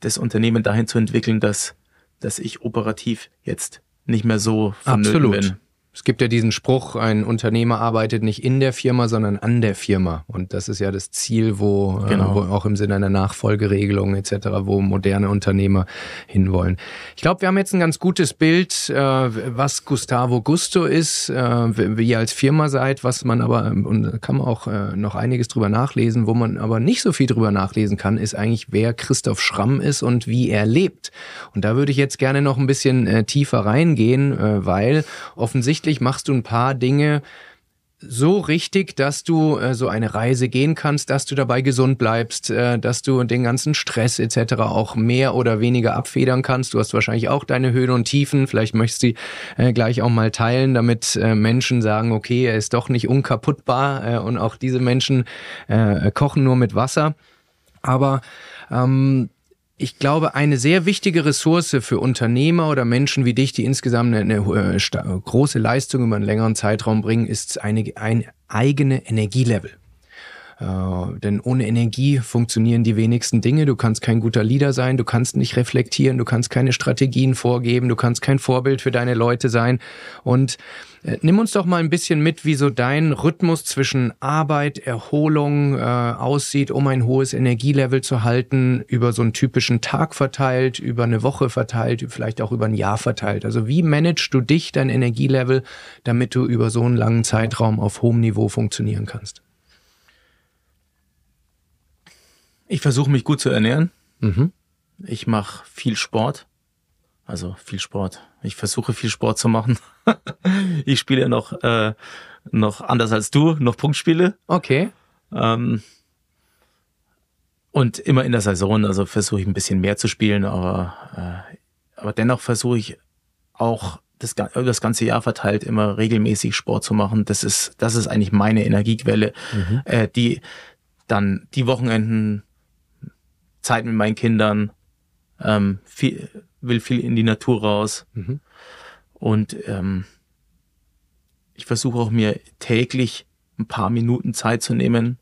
das Unternehmen dahin zu entwickeln, dass, dass ich operativ jetzt nicht mehr so vonnöten Absolut. bin. Es gibt ja diesen Spruch, ein Unternehmer arbeitet nicht in der Firma, sondern an der Firma. Und das ist ja das Ziel, wo, äh, genau. äh, wo auch im Sinne einer Nachfolgeregelung etc., wo moderne Unternehmer hinwollen. Ich glaube, wir haben jetzt ein ganz gutes Bild, äh, was Gustavo Gusto ist, äh, wie ihr als Firma seid, was man aber, und kann man auch äh, noch einiges drüber nachlesen, wo man aber nicht so viel drüber nachlesen kann, ist eigentlich, wer Christoph Schramm ist und wie er lebt. Und da würde ich jetzt gerne noch ein bisschen äh, tiefer reingehen, weil offensichtlich offensichtlich machst du ein paar Dinge so richtig, dass du äh, so eine Reise gehen kannst, dass du dabei gesund bleibst, äh, dass du den ganzen Stress etc. auch mehr oder weniger abfedern kannst. Du hast wahrscheinlich auch deine Höhen und Tiefen. Vielleicht möchtest du sie äh, gleich auch mal teilen, damit äh, Menschen sagen, okay, er ist doch nicht unkaputtbar äh, und auch diese Menschen äh, kochen nur mit Wasser. Aber ähm, ich glaube, eine sehr wichtige Ressource für Unternehmer oder Menschen wie dich, die insgesamt eine, eine äh, große Leistung über einen längeren Zeitraum bringen, ist eine, ein eigene Energielevel. Äh, denn ohne Energie funktionieren die wenigsten Dinge. Du kannst kein guter Leader sein, du kannst nicht reflektieren, du kannst keine Strategien vorgeben, du kannst kein Vorbild für deine Leute sein. Und äh, nimm uns doch mal ein bisschen mit, wie so dein Rhythmus zwischen Arbeit, Erholung äh, aussieht, um ein hohes Energielevel zu halten, über so einen typischen Tag verteilt, über eine Woche verteilt, vielleicht auch über ein Jahr verteilt. Also wie managst du dich, dein Energielevel, damit du über so einen langen Zeitraum auf hohem Niveau funktionieren kannst? Ich versuche mich gut zu ernähren. Mhm. Ich mache viel Sport. Also viel Sport. Ich versuche viel Sport zu machen. ich spiele noch, äh, noch anders als du, noch Punktspiele. Okay. Ähm, und immer in der Saison, also versuche ich ein bisschen mehr zu spielen, aber, äh, aber dennoch versuche ich auch das, das ganze Jahr verteilt immer regelmäßig Sport zu machen. Das ist, das ist eigentlich meine Energiequelle, mhm. äh, die, dann die Wochenenden, Zeit mit meinen Kindern, ähm, viel, will viel in die Natur raus. Mhm. Und ähm, ich versuche auch mir täglich ein paar Minuten Zeit zu nehmen,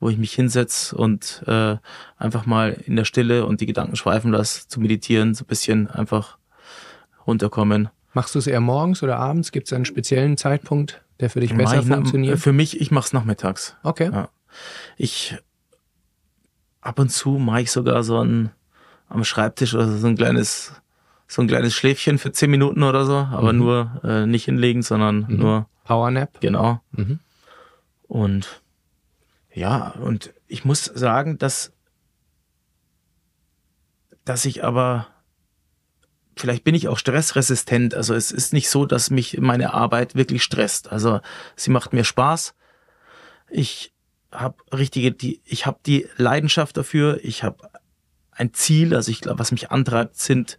wo ich mich hinsetze und äh, einfach mal in der Stille und die Gedanken schweifen lasse, zu meditieren, so ein bisschen einfach runterkommen. Machst du es eher morgens oder abends? Gibt es einen speziellen Zeitpunkt, der für dich besser ich funktioniert? Für mich, ich mache es nachmittags. Okay. Ja. Ich ab und zu mache ich sogar so ein am Schreibtisch oder so ein kleines so ein kleines Schläfchen für zehn Minuten oder so, aber Mhm. nur äh, nicht hinlegen, sondern Mhm. nur Powernap? genau. Mhm. Und ja, und ich muss sagen, dass, dass ich aber, vielleicht bin ich auch stressresistent. Also es ist nicht so, dass mich meine Arbeit wirklich stresst. Also sie macht mir Spaß. Ich habe richtige, die, ich habe die Leidenschaft dafür. Ich habe ein Ziel. Also ich glaube, was mich antreibt, sind,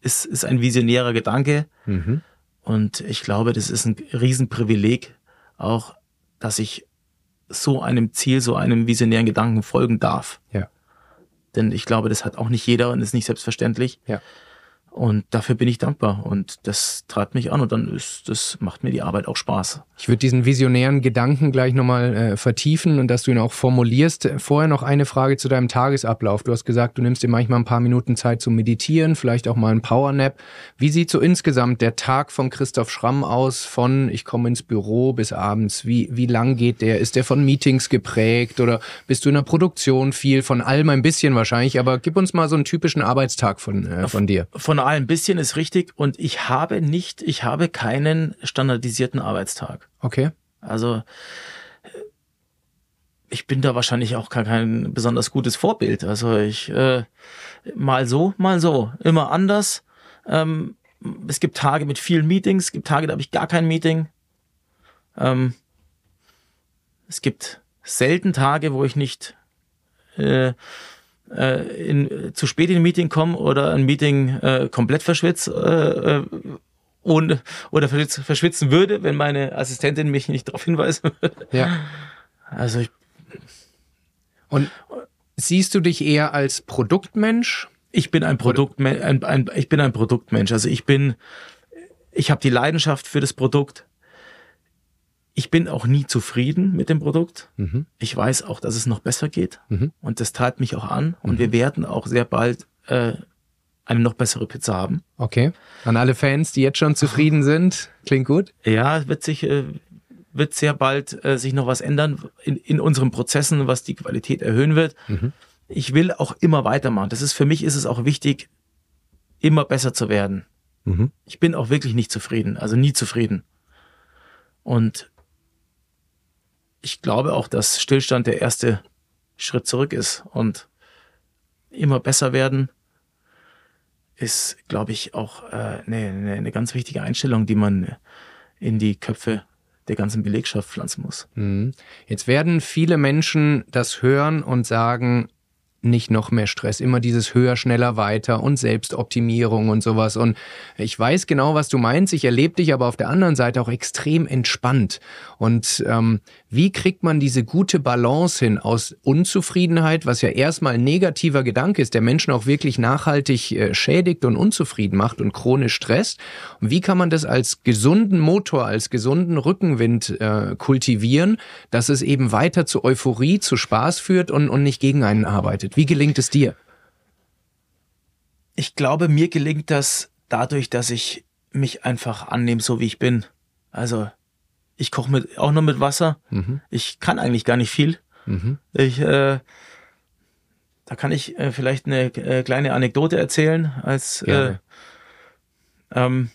ist, ist ein visionärer Gedanke. Mhm. Und ich glaube, das ist ein Riesenprivileg, auch, dass ich so einem Ziel, so einem visionären Gedanken folgen darf. Ja. Denn ich glaube, das hat auch nicht jeder und ist nicht selbstverständlich. Ja. Und dafür bin ich dankbar und das treibt mich an und dann ist, das macht mir die Arbeit auch Spaß. Ich würde diesen visionären Gedanken gleich nochmal äh, vertiefen und dass du ihn auch formulierst. Vorher noch eine Frage zu deinem Tagesablauf. Du hast gesagt, du nimmst dir manchmal ein paar Minuten Zeit zum Meditieren, vielleicht auch mal ein Powernap. Wie sieht so insgesamt der Tag von Christoph Schramm aus, von ich komme ins Büro bis abends? Wie, wie lang geht der? Ist der von Meetings geprägt oder bist du in der Produktion viel? Von allem ein bisschen wahrscheinlich, aber gib uns mal so einen typischen Arbeitstag von, äh, von dir. Von ein bisschen ist richtig und ich habe nicht, ich habe keinen standardisierten Arbeitstag. Okay. Also ich bin da wahrscheinlich auch gar kein besonders gutes Vorbild. Also ich äh, mal so, mal so, immer anders. Ähm, es gibt Tage mit vielen Meetings, es gibt Tage, da habe ich gar kein Meeting. Ähm, es gibt selten Tage, wo ich nicht äh, in, zu spät in ein Meeting komme oder ein Meeting äh, komplett verschwitzt äh, äh, und, oder verschwitz- verschwitzen würde, wenn meine Assistentin mich nicht darauf hinweisen würde. Ja. Also ich, Und siehst du dich eher als Produktmensch? ich bin ein Produkt, ein, ein, ich bin ein Produktmensch. Also ich bin, ich habe die Leidenschaft für das Produkt. Ich bin auch nie zufrieden mit dem Produkt. Mhm. Ich weiß auch, dass es noch besser geht. Mhm. Und das treibt mich auch an. Und wir werden auch sehr bald äh, eine noch bessere Pizza haben. Okay. An alle Fans, die jetzt schon zufrieden sind, klingt gut. Ja, es wird sich äh, wird sehr bald äh, sich noch was ändern in, in unseren Prozessen, was die Qualität erhöhen wird. Mhm. Ich will auch immer weitermachen. Das ist für mich ist es auch wichtig, immer besser zu werden. Mhm. Ich bin auch wirklich nicht zufrieden, also nie zufrieden. Und ich glaube auch, dass Stillstand der erste Schritt zurück ist und immer besser werden ist, glaube ich, auch äh, eine, eine, eine ganz wichtige Einstellung, die man in die Köpfe der ganzen Belegschaft pflanzen muss. Mhm. Jetzt werden viele Menschen das hören und sagen, nicht noch mehr Stress, immer dieses höher, schneller, weiter und Selbstoptimierung und sowas. Und ich weiß genau, was du meinst. Ich erlebe dich aber auf der anderen Seite auch extrem entspannt. Und ähm, wie kriegt man diese gute Balance hin aus Unzufriedenheit, was ja erstmal ein negativer Gedanke ist, der Menschen auch wirklich nachhaltig äh, schädigt und unzufrieden macht und chronisch stresst? Und wie kann man das als gesunden Motor, als gesunden Rückenwind äh, kultivieren, dass es eben weiter zu Euphorie, zu Spaß führt und, und nicht gegen einen arbeitet? Wie gelingt es dir? Ich glaube, mir gelingt das dadurch, dass ich mich einfach annehme, so wie ich bin. Also ich koche mit, auch nur mit Wasser. Mhm. Ich kann eigentlich gar nicht viel. Mhm. Ich, äh, da kann ich äh, vielleicht eine äh, kleine Anekdote erzählen, als äh, ähm,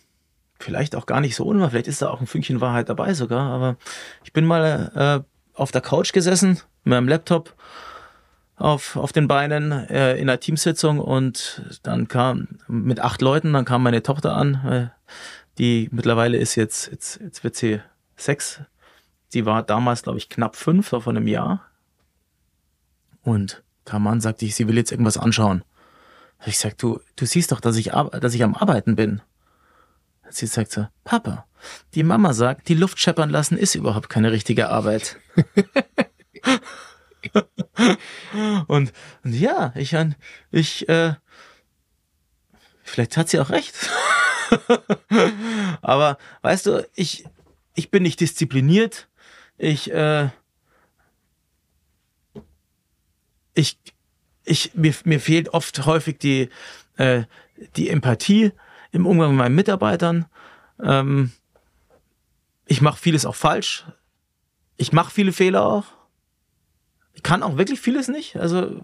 vielleicht auch gar nicht so unwahr, vielleicht ist da auch ein Fünkchen Wahrheit dabei sogar, aber ich bin mal äh, auf der Couch gesessen mit meinem Laptop auf, auf den Beinen äh, in einer Teamsitzung und dann kam mit acht Leuten, dann kam meine Tochter an, äh, die mittlerweile ist jetzt, jetzt, jetzt wird sie sechs. Die war damals, glaube ich, knapp fünf, war von einem Jahr. Und kam an, sagte ich, sie will jetzt irgendwas anschauen. Ich sag, du, du siehst doch, dass ich, dass ich am Arbeiten bin. Sie sagt so, Papa, die Mama sagt, die Luft scheppern lassen ist überhaupt keine richtige Arbeit. und, und ja, ich, ich, äh, vielleicht hat sie auch recht. Aber weißt du, ich, ich bin nicht diszipliniert. Ich, äh, ich, ich, mir, mir fehlt oft häufig die, äh, die Empathie im Umgang mit meinen Mitarbeitern. Ähm, ich mache vieles auch falsch. Ich mache viele Fehler auch. Ich kann auch wirklich vieles nicht. Also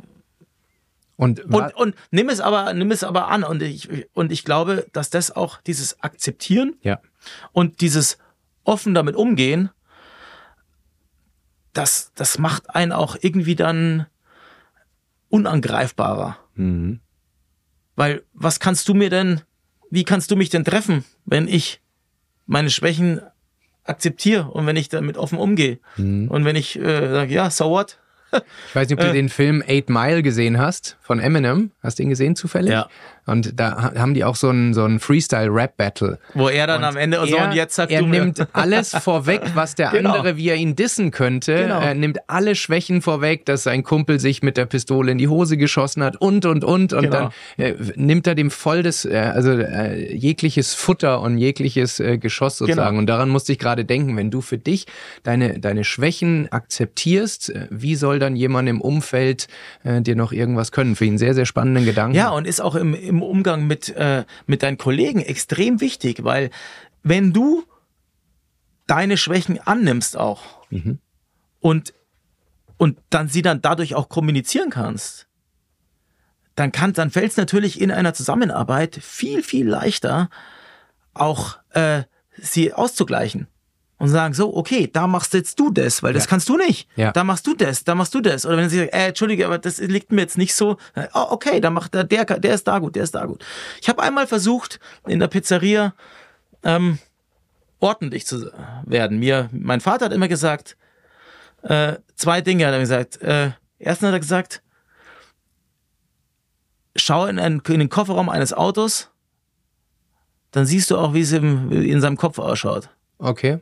und, und, und nimm es aber, nimm es aber an. Und ich, und ich glaube, dass das auch dieses Akzeptieren ja. und dieses offen damit umgehen, das, das macht einen auch irgendwie dann unangreifbarer. Mhm. Weil was kannst du mir denn, wie kannst du mich denn treffen, wenn ich meine Schwächen akzeptiere und wenn ich damit offen umgehe mhm. und wenn ich äh, sage, ja, so what? Ich weiß nicht, ob du äh. den Film Eight Mile gesehen hast von Eminem. Hast du ihn gesehen zufällig? Ja. Und da haben die auch so ein, so ein Freestyle-Rap-Battle. Wo er dann und am Ende so und jetzt sagt Er nimmt alles vorweg, was der genau. andere, wie er ihn dissen könnte. Genau. Er nimmt alle Schwächen vorweg, dass sein Kumpel sich mit der Pistole in die Hose geschossen hat und und und. Und genau. dann äh, nimmt er dem voll das, äh, also äh, jegliches Futter und jegliches äh, Geschoss sozusagen. Genau. Und daran musste ich gerade denken, wenn du für dich deine, deine Schwächen akzeptierst, äh, wie soll dann jemand im Umfeld äh, dir noch irgendwas können? Für ihn sehr, sehr spannenden Gedanken. Ja, und ist auch im, im Umgang mit, äh, mit deinen Kollegen extrem wichtig, weil wenn du deine Schwächen annimmst auch mhm. und, und dann sie dann dadurch auch kommunizieren kannst, dann kann, dann fällt es natürlich in einer Zusammenarbeit viel, viel leichter, auch äh, sie auszugleichen und sagen so, okay, da machst jetzt du das, weil das ja. kannst du nicht. Ja. Da machst du das, da machst du das. Oder wenn sie sagen, äh, entschuldige, aber das liegt mir jetzt nicht so. Oh, okay, dann macht der, der, der ist da gut, der ist da gut. Ich habe einmal versucht, in der Pizzeria ähm, ordentlich zu werden. Mir, mein Vater hat immer gesagt, äh, zwei Dinge hat er gesagt. Äh, erstens hat er gesagt, schau in, einen, in den Kofferraum eines Autos, dann siehst du auch, wie es im, in seinem Kopf ausschaut. Okay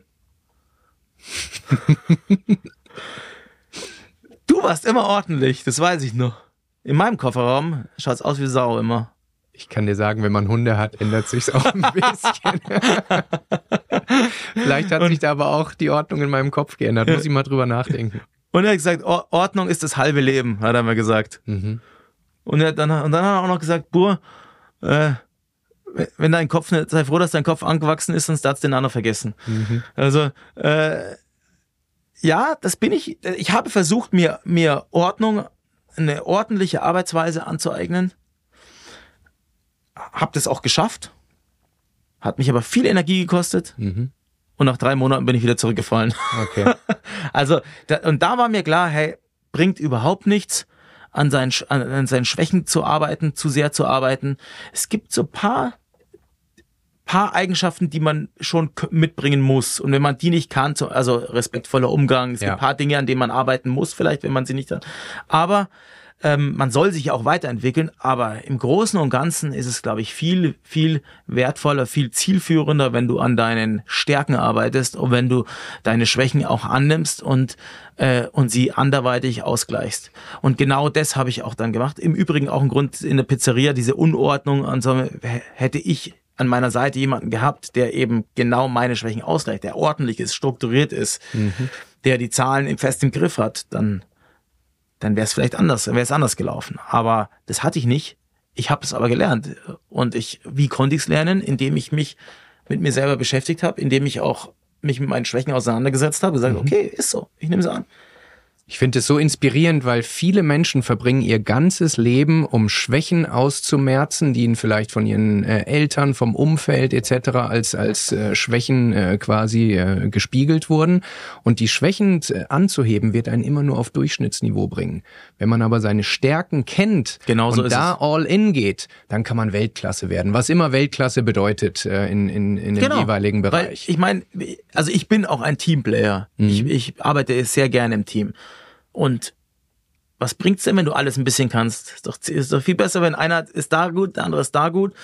du warst immer ordentlich, das weiß ich noch. In meinem Kofferraum schaut's aus wie Sau immer. Ich kann dir sagen, wenn man Hunde hat, ändert sich's auch ein bisschen. Vielleicht hat und, sich da aber auch die Ordnung in meinem Kopf geändert. Muss ich mal drüber nachdenken. Und er hat gesagt, Ordnung ist das halbe Leben, hat er mir gesagt. Mhm. Und, er dann, und dann hat er auch noch gesagt, Bur, äh, wenn dein Kopf nicht, sei froh, dass dein Kopf angewachsen ist, sonst darfst du den anderen vergessen. Mhm. Also, äh, ja, das bin ich. Ich habe versucht, mir, mir Ordnung, eine ordentliche Arbeitsweise anzueignen. Hab das auch geschafft. Hat mich aber viel Energie gekostet. Mhm. Und nach drei Monaten bin ich wieder zurückgefallen. Okay. also, da, und da war mir klar, hey, bringt überhaupt nichts an seinen, an seinen Schwächen zu arbeiten, zu sehr zu arbeiten. Es gibt so paar paar Eigenschaften, die man schon mitbringen muss. Und wenn man die nicht kann, also respektvoller Umgang, es ja. gibt ein paar Dinge, an denen man arbeiten muss, vielleicht, wenn man sie nicht hat. Aber ähm, man soll sich auch weiterentwickeln, aber im Großen und Ganzen ist es, glaube ich, viel, viel wertvoller, viel zielführender, wenn du an deinen Stärken arbeitest und wenn du deine Schwächen auch annimmst und, äh, und sie anderweitig ausgleichst. Und genau das habe ich auch dann gemacht. Im Übrigen auch ein Grund in der Pizzeria, diese Unordnung und so, hätte ich an meiner Seite jemanden gehabt, der eben genau meine Schwächen ausgleicht, der ordentlich ist, strukturiert ist, mhm. der die Zahlen fest im Griff hat, dann dann wäre es vielleicht anders, wäre es anders gelaufen. Aber das hatte ich nicht. Ich habe es aber gelernt. Und ich, wie konnte ich es lernen? Indem ich mich mit mir selber beschäftigt habe, indem ich auch mich mit meinen Schwächen auseinandergesetzt habe, gesagt, mhm. okay, ist so, ich nehme es an. Ich finde es so inspirierend, weil viele Menschen verbringen ihr ganzes Leben, um Schwächen auszumerzen, die ihnen vielleicht von ihren äh, Eltern, vom Umfeld etc. als als äh, Schwächen äh, quasi äh, gespiegelt wurden. Und die Schwächen äh, anzuheben, wird einen immer nur auf Durchschnittsniveau bringen. Wenn man aber seine Stärken kennt Genauso und da es. all in geht, dann kann man Weltklasse werden. Was immer Weltklasse bedeutet äh, in, in, in dem genau, jeweiligen Bereich. Weil ich meine, also ich bin auch ein Teamplayer. Mhm. Ich, ich arbeite sehr gerne im Team. Und was bringt's denn, wenn du alles ein bisschen kannst? Ist doch, ist doch viel besser, wenn einer ist da gut, der andere ist da gut.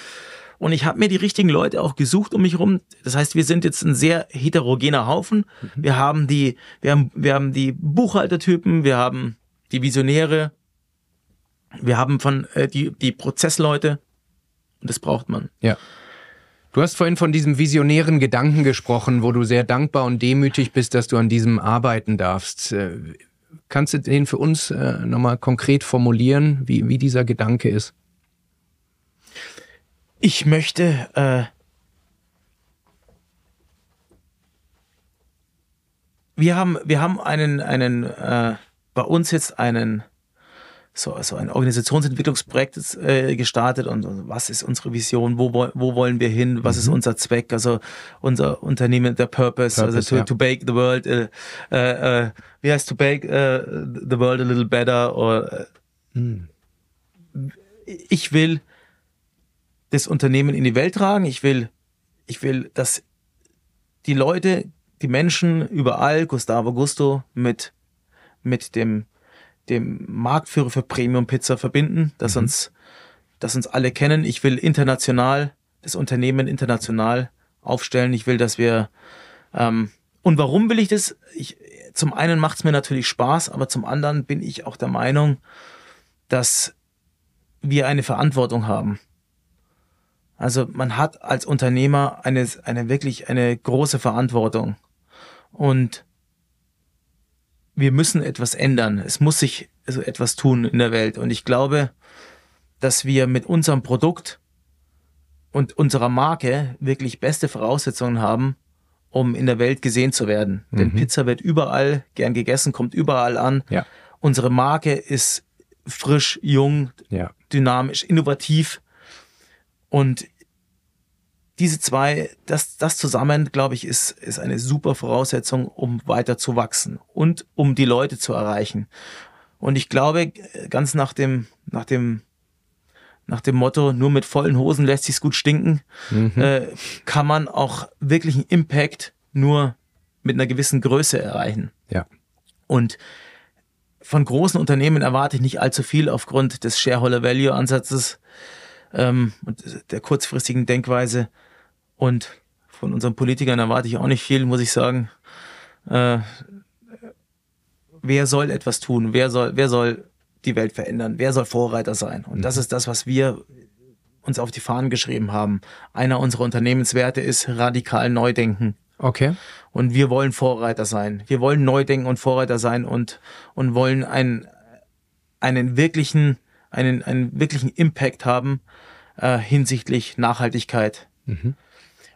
Und ich habe mir die richtigen Leute auch gesucht um mich rum. Das heißt, wir sind jetzt ein sehr heterogener Haufen. Mhm. Wir haben die, wir haben, wir haben die Buchhaltertypen, wir haben die Visionäre, wir haben von äh, die, die Prozessleute und das braucht man. Ja. Du hast vorhin von diesem visionären Gedanken gesprochen, wo du sehr dankbar und demütig bist, dass du an diesem arbeiten darfst. Kannst du den für uns äh, nochmal konkret formulieren, wie, wie dieser Gedanke ist? Ich möchte äh, wir haben wir haben einen einen äh, bei uns jetzt einen so, so ein Organisationsentwicklungsprojekt äh, gestartet und, und, was ist unsere Vision, wo, wo wollen wir hin, was mhm. ist unser Zweck, also unser Unternehmen, der Purpose, Purpose also to, ja. to bake the world, äh, äh, äh wie heißt to bake äh, the world a little better oder mhm. ich will das Unternehmen in die Welt tragen, ich will, ich will, dass die Leute, die Menschen überall Gustavo Gusto mit, mit dem dem Marktführer für Premium Pizza verbinden, dass mhm. uns, dass uns alle kennen. Ich will international das Unternehmen international aufstellen. Ich will, dass wir ähm, und warum will ich das? Ich, zum einen macht es mir natürlich Spaß, aber zum anderen bin ich auch der Meinung, dass wir eine Verantwortung haben. Also man hat als Unternehmer eine, eine wirklich eine große Verantwortung. Und wir müssen etwas ändern. Es muss sich also etwas tun in der Welt. Und ich glaube, dass wir mit unserem Produkt und unserer Marke wirklich beste Voraussetzungen haben, um in der Welt gesehen zu werden. Mhm. Denn Pizza wird überall gern gegessen, kommt überall an. Ja. Unsere Marke ist frisch, jung, ja. dynamisch, innovativ. Und diese zwei, das, das zusammen, glaube ich, ist, ist eine super Voraussetzung, um weiter zu wachsen und um die Leute zu erreichen. Und ich glaube, ganz nach dem, nach dem, nach dem Motto, nur mit vollen Hosen lässt sich's gut stinken, mhm. äh, kann man auch wirklich einen Impact nur mit einer gewissen Größe erreichen. Ja. Und von großen Unternehmen erwarte ich nicht allzu viel aufgrund des Shareholder Value Ansatzes ähm, und der kurzfristigen Denkweise. Und von unseren Politikern erwarte ich auch nicht viel, muss ich sagen. Äh, wer soll etwas tun? Wer soll, wer soll die Welt verändern? Wer soll Vorreiter sein? Und das mhm. ist das, was wir uns auf die Fahnen geschrieben haben. Einer unserer Unternehmenswerte ist radikal Neudenken. Okay. Und wir wollen Vorreiter sein. Wir wollen Neudenken und Vorreiter sein und, und wollen einen, einen wirklichen, einen, einen wirklichen Impact haben äh, hinsichtlich Nachhaltigkeit. Mhm.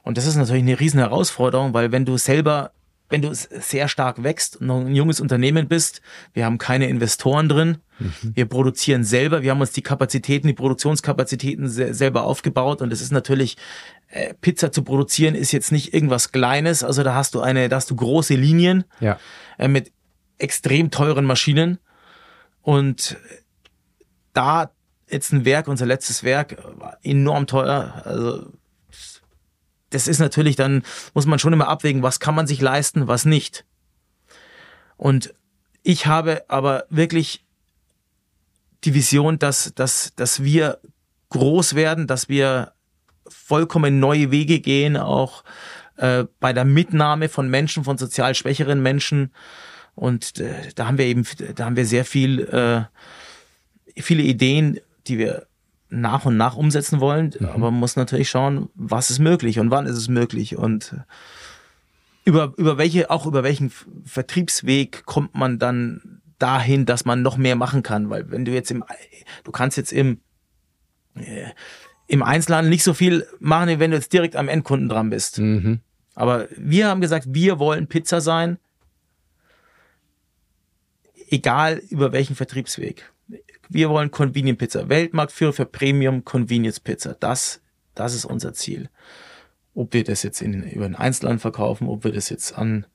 Und das ist natürlich eine riesen Herausforderung, weil wenn du selber, wenn du sehr stark wächst und noch ein junges Unternehmen bist, wir haben keine Investoren drin, mhm. wir produzieren selber, wir haben uns die Kapazitäten, die Produktionskapazitäten selber aufgebaut. Und es ist natürlich äh, Pizza zu produzieren ist jetzt nicht irgendwas Kleines, also da hast du eine, da hast du große Linien ja. äh, mit extrem teuren Maschinen. Und da jetzt ein Werk, unser letztes Werk, enorm teuer, also das ist natürlich dann, muss man schon immer abwägen, was kann man sich leisten, was nicht. Und ich habe aber wirklich die Vision, dass, dass, dass wir groß werden, dass wir vollkommen neue Wege gehen, auch äh, bei der Mitnahme von Menschen, von sozial schwächeren Menschen. Und äh, da haben wir eben, da haben wir sehr viel, äh, viele Ideen, die wir nach und nach umsetzen wollen, mhm. aber man muss natürlich schauen, was ist möglich und wann ist es möglich und über, über welche, auch über welchen Vertriebsweg kommt man dann dahin, dass man noch mehr machen kann, weil wenn du jetzt im, du kannst jetzt im, äh, im Einzelhandel nicht so viel machen, wenn du jetzt direkt am Endkunden dran bist. Mhm. Aber wir haben gesagt, wir wollen Pizza sein, egal über welchen Vertriebsweg. Wir wollen Convenient Pizza. Weltmarktführer für Premium Convenience Pizza. Das, das ist unser Ziel. Ob wir das jetzt in, über den Einzelhandel verkaufen, ob wir das jetzt an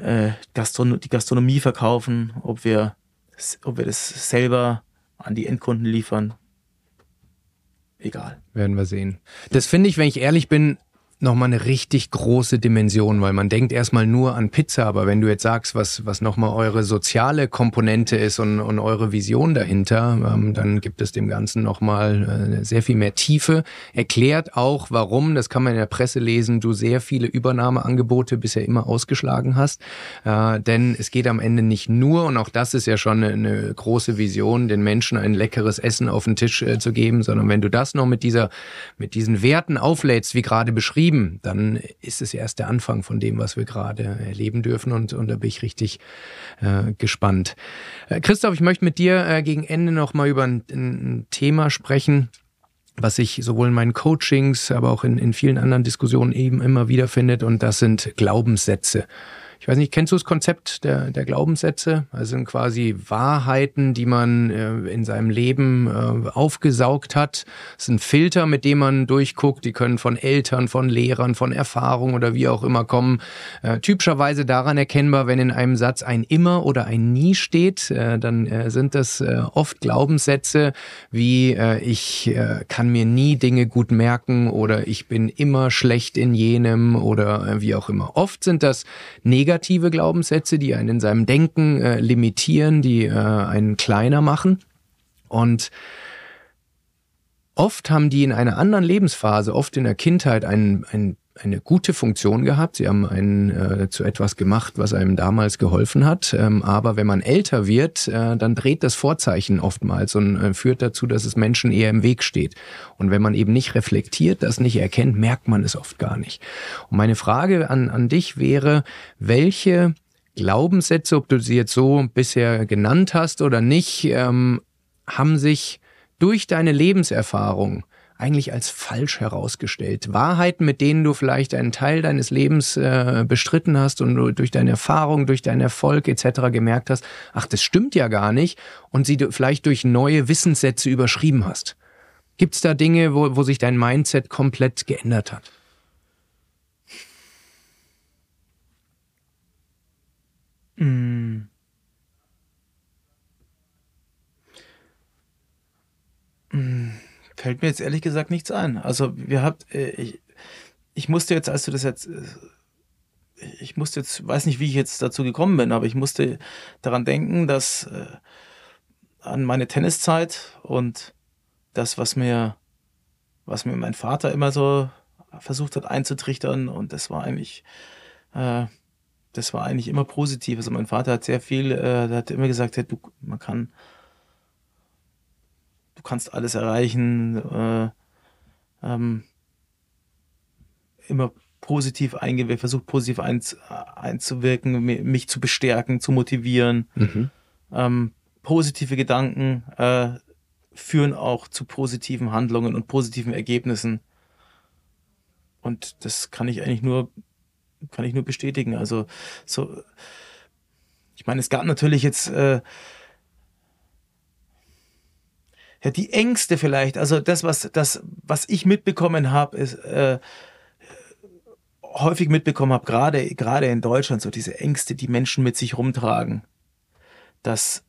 äh, Gastronom die Gastronomie verkaufen, ob wir, ob wir das selber an die Endkunden liefern. Egal. Werden wir sehen. Das finde ich, wenn ich ehrlich bin, nochmal eine richtig große Dimension, weil man denkt erstmal nur an Pizza, aber wenn du jetzt sagst, was, was nochmal eure soziale Komponente ist und, und eure Vision dahinter, ähm, dann gibt es dem Ganzen nochmal äh, sehr viel mehr Tiefe. Erklärt auch, warum, das kann man in der Presse lesen, du sehr viele Übernahmeangebote bisher immer ausgeschlagen hast. Äh, denn es geht am Ende nicht nur, und auch das ist ja schon eine, eine große Vision, den Menschen ein leckeres Essen auf den Tisch äh, zu geben, sondern wenn du das noch mit dieser, mit diesen Werten auflädst, wie gerade beschrieben, geschrieben, dann ist es erst der Anfang von dem, was wir gerade erleben dürfen und, und da bin ich richtig äh, gespannt. Äh, Christoph, ich möchte mit dir äh, gegen Ende noch mal über ein, ein Thema sprechen, was sich sowohl in meinen Coachings, aber auch in, in vielen anderen Diskussionen eben immer wieder findet und das sind Glaubenssätze. Ich weiß nicht, kennst du das Konzept der, der Glaubenssätze? Also sind quasi Wahrheiten, die man äh, in seinem Leben äh, aufgesaugt hat. Es sind Filter, mit denen man durchguckt. Die können von Eltern, von Lehrern, von Erfahrung oder wie auch immer kommen. Äh, typischerweise daran erkennbar, wenn in einem Satz ein immer oder ein nie steht, äh, dann äh, sind das äh, oft Glaubenssätze wie ich kann mir nie Dinge gut merken oder ich bin immer schlecht in jenem oder wie auch immer. Oft sind das negative negative Glaubenssätze, die einen in seinem Denken äh, limitieren, die äh, einen kleiner machen. Und oft haben die in einer anderen Lebensphase, oft in der Kindheit, einen, einen eine gute Funktion gehabt. Sie haben einen äh, zu etwas gemacht, was einem damals geholfen hat. Ähm, aber wenn man älter wird, äh, dann dreht das Vorzeichen oftmals und äh, führt dazu, dass es Menschen eher im Weg steht. Und wenn man eben nicht reflektiert, das nicht erkennt, merkt man es oft gar nicht. Und meine Frage an, an dich wäre, welche Glaubenssätze, ob du sie jetzt so bisher genannt hast oder nicht, ähm, haben sich durch deine Lebenserfahrung eigentlich als falsch herausgestellt. Wahrheiten, mit denen du vielleicht einen Teil deines Lebens äh, bestritten hast und du durch deine Erfahrung, durch deinen Erfolg etc. gemerkt hast, ach, das stimmt ja gar nicht und sie du vielleicht durch neue Wissenssätze überschrieben hast. Gibt es da Dinge, wo, wo sich dein Mindset komplett geändert hat? Mm. Mm fällt mir jetzt ehrlich gesagt nichts ein. Also wir habt, äh, ich, ich musste jetzt, als du das jetzt, äh, ich musste jetzt, weiß nicht, wie ich jetzt dazu gekommen bin, aber ich musste daran denken, dass äh, an meine Tenniszeit und das, was mir, was mir mein Vater immer so versucht hat einzutrichtern und das war eigentlich, äh, das war eigentlich immer positiv. Also mein Vater hat sehr viel, äh, hat immer gesagt, hey, du, man kann, du kannst alles erreichen, äh, ähm, immer positiv eingehen, versucht positiv einz, einzuwirken, mich zu bestärken, zu motivieren. Mhm. Ähm, positive Gedanken äh, führen auch zu positiven Handlungen und positiven Ergebnissen. Und das kann ich eigentlich nur, kann ich nur bestätigen. Also so, ich meine, es gab natürlich jetzt äh, ja, die Ängste vielleicht, also das, was, das, was ich mitbekommen habe, ist, äh, häufig mitbekommen habe, gerade, gerade in Deutschland, so diese Ängste, die Menschen mit sich rumtragen, dass,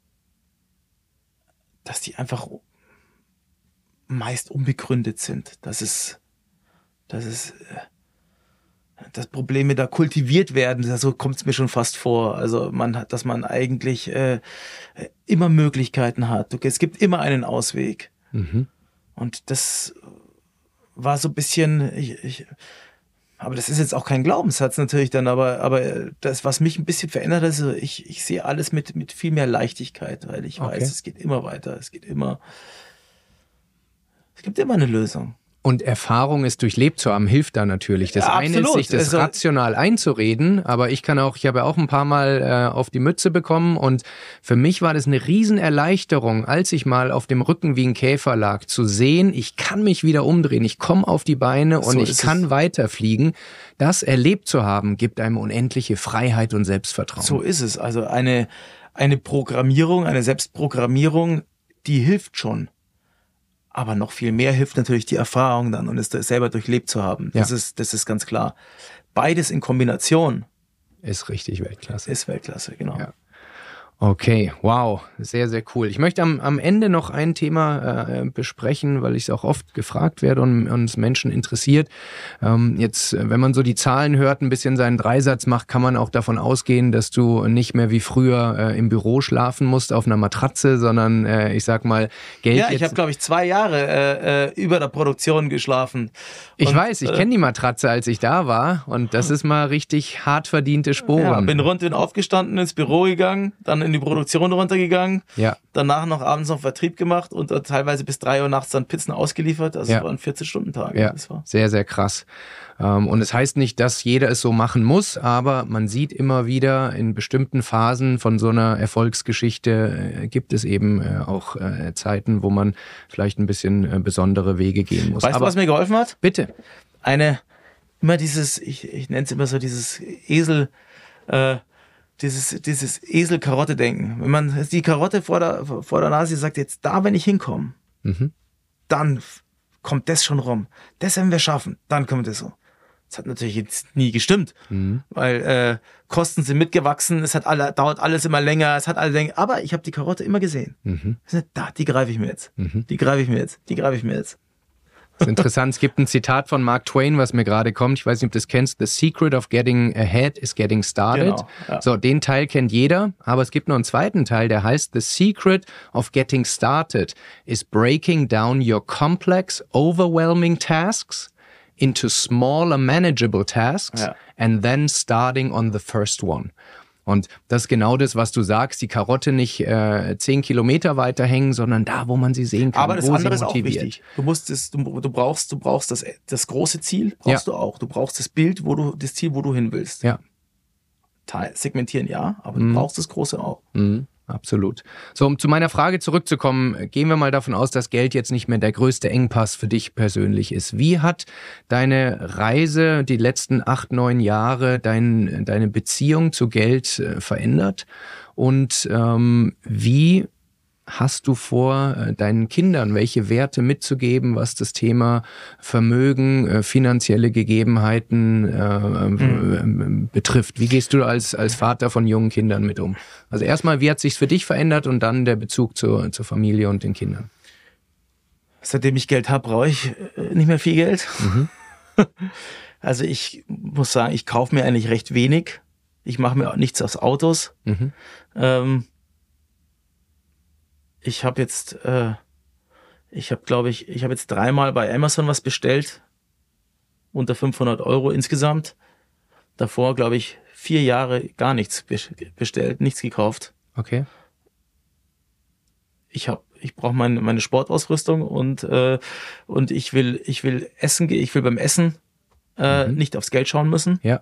dass die einfach meist unbegründet sind, dass es, dass es, äh, dass Probleme da kultiviert werden, so kommt es mir schon fast vor. Also man hat, dass man eigentlich äh, immer Möglichkeiten hat. Es gibt immer einen Ausweg. Mhm. Und das war so ein bisschen, ich, ich, aber das ist jetzt auch kein Glaubenssatz natürlich dann, aber, aber das, was mich ein bisschen verändert, ist, ich, ich sehe alles mit, mit viel mehr Leichtigkeit, weil ich okay. weiß, es geht immer weiter, es geht immer, es gibt immer eine Lösung. Und Erfahrung ist durchlebt zu haben, hilft da natürlich. Das ja, eine ist, sich das also, rational einzureden, aber ich kann auch, ich habe ja auch ein paar Mal äh, auf die Mütze bekommen und für mich war das eine Riesenerleichterung, als ich mal auf dem Rücken wie ein Käfer lag, zu sehen, ich kann mich wieder umdrehen, ich komme auf die Beine und so ich kann weiterfliegen. Das erlebt zu haben, gibt einem unendliche Freiheit und Selbstvertrauen. So ist es. Also eine, eine Programmierung, eine Selbstprogrammierung, die hilft schon. Aber noch viel mehr hilft natürlich die Erfahrung dann und es selber durchlebt zu haben. Das, ja. ist, das ist ganz klar. Beides in Kombination ist richtig Weltklasse. Ist Weltklasse, genau. Ja. Okay, wow, sehr, sehr cool. Ich möchte am, am Ende noch ein Thema äh, besprechen, weil ich es auch oft gefragt werde und uns Menschen interessiert. Ähm, jetzt, wenn man so die Zahlen hört, ein bisschen seinen Dreisatz macht, kann man auch davon ausgehen, dass du nicht mehr wie früher äh, im Büro schlafen musst auf einer Matratze, sondern äh, ich sag mal Geld. Ja, ich habe glaube ich zwei Jahre äh, äh, über der Produktion geschlafen. Ich und, weiß, ich äh, kenne die Matratze, als ich da war und das ist mal richtig hart verdiente Sporen. Ja, bin rund und aufgestanden, ins Büro gegangen, dann in in die Produktion runtergegangen. Ja. Danach noch abends noch Vertrieb gemacht und teilweise bis drei Uhr nachts dann Pizzen ausgeliefert. Also ja. es waren 14-Stunden-Tage. Ja. Sehr, sehr krass. Ähm, und es heißt nicht, dass jeder es so machen muss, aber man sieht immer wieder in bestimmten Phasen von so einer Erfolgsgeschichte äh, gibt es eben äh, auch äh, Zeiten, wo man vielleicht ein bisschen besondere Wege gehen muss. Weißt aber, du, was mir geholfen hat? Bitte. Eine, immer dieses, ich, ich nenne es immer so dieses Esel, äh, dieses, dieses Esel-Karotte-Denken. Wenn man die Karotte vor der, vor der Nase sagt, jetzt da, wenn ich hinkomme, mhm. dann kommt das schon rum. Das werden wir schaffen. Dann kommt es so. Das hat natürlich jetzt nie gestimmt, mhm. weil äh, Kosten sind mitgewachsen, es hat alle, dauert alles immer länger, es hat alle länger, aber ich habe die Karotte immer gesehen. Mhm. Da, die greife ich mir jetzt. Mhm. Die greife ich mir jetzt. Die greife ich mir jetzt. Das ist interessant. Es gibt ein Zitat von Mark Twain, was mir gerade kommt. Ich weiß nicht, ob du das kennst. The secret of getting ahead is getting started. Genau, ja. So, den Teil kennt jeder. Aber es gibt noch einen zweiten Teil, der heißt The secret of getting started is breaking down your complex, overwhelming tasks into smaller manageable tasks ja. and then starting on the first one. Und das ist genau das, was du sagst, die Karotte nicht äh, zehn Kilometer weiter hängen, sondern da, wo man sie sehen kann. Aber das andere ist auch wichtig. Du musst es, du, du brauchst, du brauchst das, das große Ziel, brauchst ja. du auch. Du brauchst das Bild, wo du, das Ziel, wo du hin willst. Ja. Segmentieren ja, aber mhm. du brauchst das große auch. Mhm absolut. So, um zu meiner Frage zurückzukommen, gehen wir mal davon aus, dass Geld jetzt nicht mehr der größte Engpass für dich persönlich ist. Wie hat deine Reise die letzten acht, neun Jahre dein, deine Beziehung zu Geld äh, verändert? Und ähm, wie hast du vor, äh, deinen Kindern welche Werte mitzugeben, was das Thema Vermögen, äh, finanzielle Gegebenheiten äh, mhm. betrifft? Wie gehst du als, als Vater von jungen Kindern mit um? Also erstmal, wie hat sich für dich verändert und dann der Bezug zur, zur Familie und den Kindern? Seitdem ich Geld habe, brauche ich nicht mehr viel Geld. Mhm. Also ich muss sagen, ich kaufe mir eigentlich recht wenig. Ich mache mir auch nichts aus Autos. Mhm. Ähm, ich habe jetzt, äh, ich habe, glaube ich, ich habe jetzt dreimal bei Amazon was bestellt, unter 500 Euro insgesamt. Davor, glaube ich, vier Jahre gar nichts bestellt, nichts gekauft. Okay. Ich habe, ich brauche meine, meine Sportausrüstung und äh, und ich will, ich will essen ich will beim Essen äh, mhm. nicht aufs Geld schauen müssen. Ja.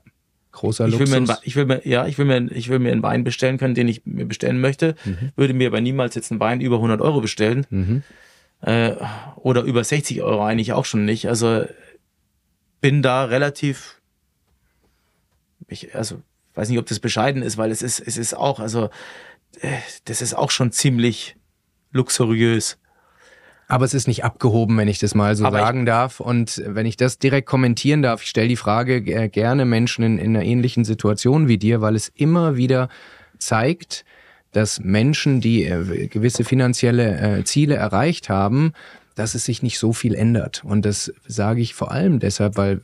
Großer ich Luxus. Will mir, ich will mir, ja, ich will mir, ich will mir einen Wein bestellen können, den ich mir bestellen möchte. Mhm. Würde mir aber niemals jetzt einen Wein über 100 Euro bestellen. Mhm. Äh, oder über 60 Euro eigentlich auch schon nicht. Also bin da relativ, ich, also weiß nicht, ob das bescheiden ist, weil es ist, es ist auch, also äh, das ist auch schon ziemlich luxuriös. Aber es ist nicht abgehoben, wenn ich das mal so Aber sagen darf. Und wenn ich das direkt kommentieren darf, ich stelle die Frage äh, gerne Menschen in, in einer ähnlichen Situation wie dir, weil es immer wieder zeigt, dass Menschen, die äh, gewisse finanzielle äh, Ziele erreicht haben, dass es sich nicht so viel ändert. Und das sage ich vor allem deshalb, weil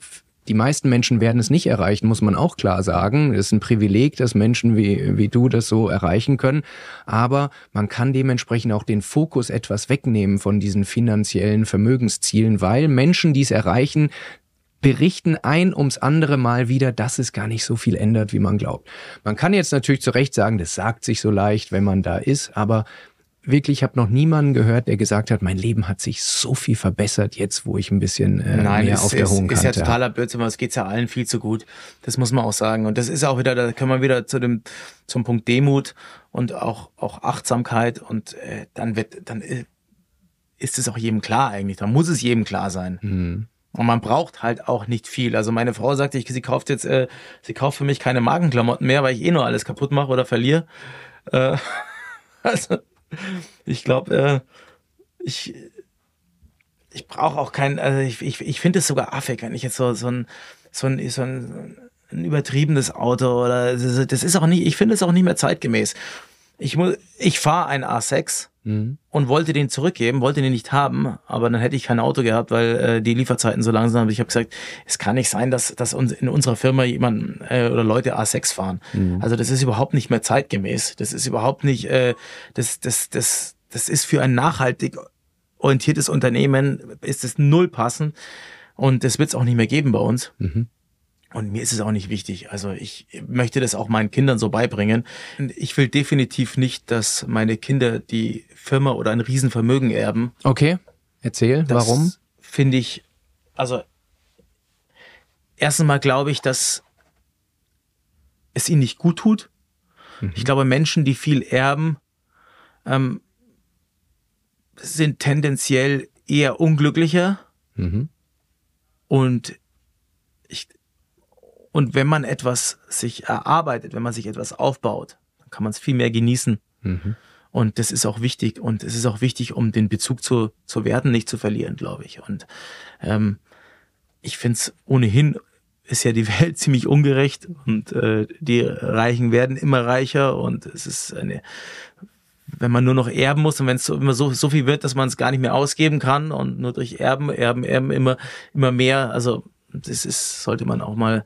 die meisten Menschen werden es nicht erreichen, muss man auch klar sagen. Es ist ein Privileg, dass Menschen wie, wie du das so erreichen können. Aber man kann dementsprechend auch den Fokus etwas wegnehmen von diesen finanziellen Vermögenszielen, weil Menschen, die es erreichen, berichten ein ums andere Mal wieder, dass es gar nicht so viel ändert, wie man glaubt. Man kann jetzt natürlich zu Recht sagen, das sagt sich so leicht, wenn man da ist, aber wirklich, ich habe noch niemanden gehört, der gesagt hat, mein Leben hat sich so viel verbessert jetzt, wo ich ein bisschen äh, Nein, mehr ist, auf der hohen Kante. ist ja totaler Blödsinn, aber es geht ja allen viel zu gut. Das muss man auch sagen. Und das ist auch wieder, da können wir wieder zu dem zum Punkt Demut und auch auch Achtsamkeit und äh, dann wird dann äh, ist es auch jedem klar eigentlich. Dann muss es jedem klar sein. Mhm. Und man braucht halt auch nicht viel. Also meine Frau sagte, ich, sie kauft jetzt, äh, sie kauft für mich keine Magenklamotten mehr, weil ich eh nur alles kaputt mache oder verliere. Äh, also ich glaube, äh, ich, ich brauche auch kein, also ich, ich, ich finde es sogar affig, wenn ich jetzt so, so ein, so ein, so ein, ein übertriebenes Auto oder das ist auch nicht, ich finde es auch nicht mehr zeitgemäß. ich muss, ich fahre ein A6 mhm. und wollte den zurückgeben, wollte den nicht haben, aber dann hätte ich kein Auto gehabt, weil äh, die Lieferzeiten so langsam sind. Ich habe gesagt, es kann nicht sein, dass, dass uns in unserer Firma jemand äh, oder Leute A6 fahren. Mhm. Also das ist überhaupt nicht mehr zeitgemäß. Das ist überhaupt nicht, äh, das, das, das, das ist für ein nachhaltig orientiertes Unternehmen, ist es null passend. Und das wird es auch nicht mehr geben bei uns. Mhm. Und mir ist es auch nicht wichtig. Also ich möchte das auch meinen Kindern so beibringen. Ich will definitiv nicht, dass meine Kinder die Firma oder ein Riesenvermögen erben. Okay, erzähl, das warum? Finde ich, also erstens mal glaube ich, dass es ihnen nicht gut tut. Mhm. Ich glaube, Menschen, die viel erben, ähm, sind tendenziell eher unglücklicher. Mhm. Und ich, und wenn man etwas sich erarbeitet, wenn man sich etwas aufbaut, dann kann man es viel mehr genießen. Mhm. Und das ist auch wichtig. Und es ist auch wichtig, um den Bezug zu, zu Werten nicht zu verlieren, glaube ich. Und ähm, ich finde es ohnehin ist ja die Welt ziemlich ungerecht und äh, die Reichen werden immer reicher und es ist eine, wenn man nur noch erben muss und wenn es so, immer so, so viel wird, dass man es gar nicht mehr ausgeben kann und nur durch Erben, Erben, Erben immer, immer mehr, also das ist, sollte man auch mal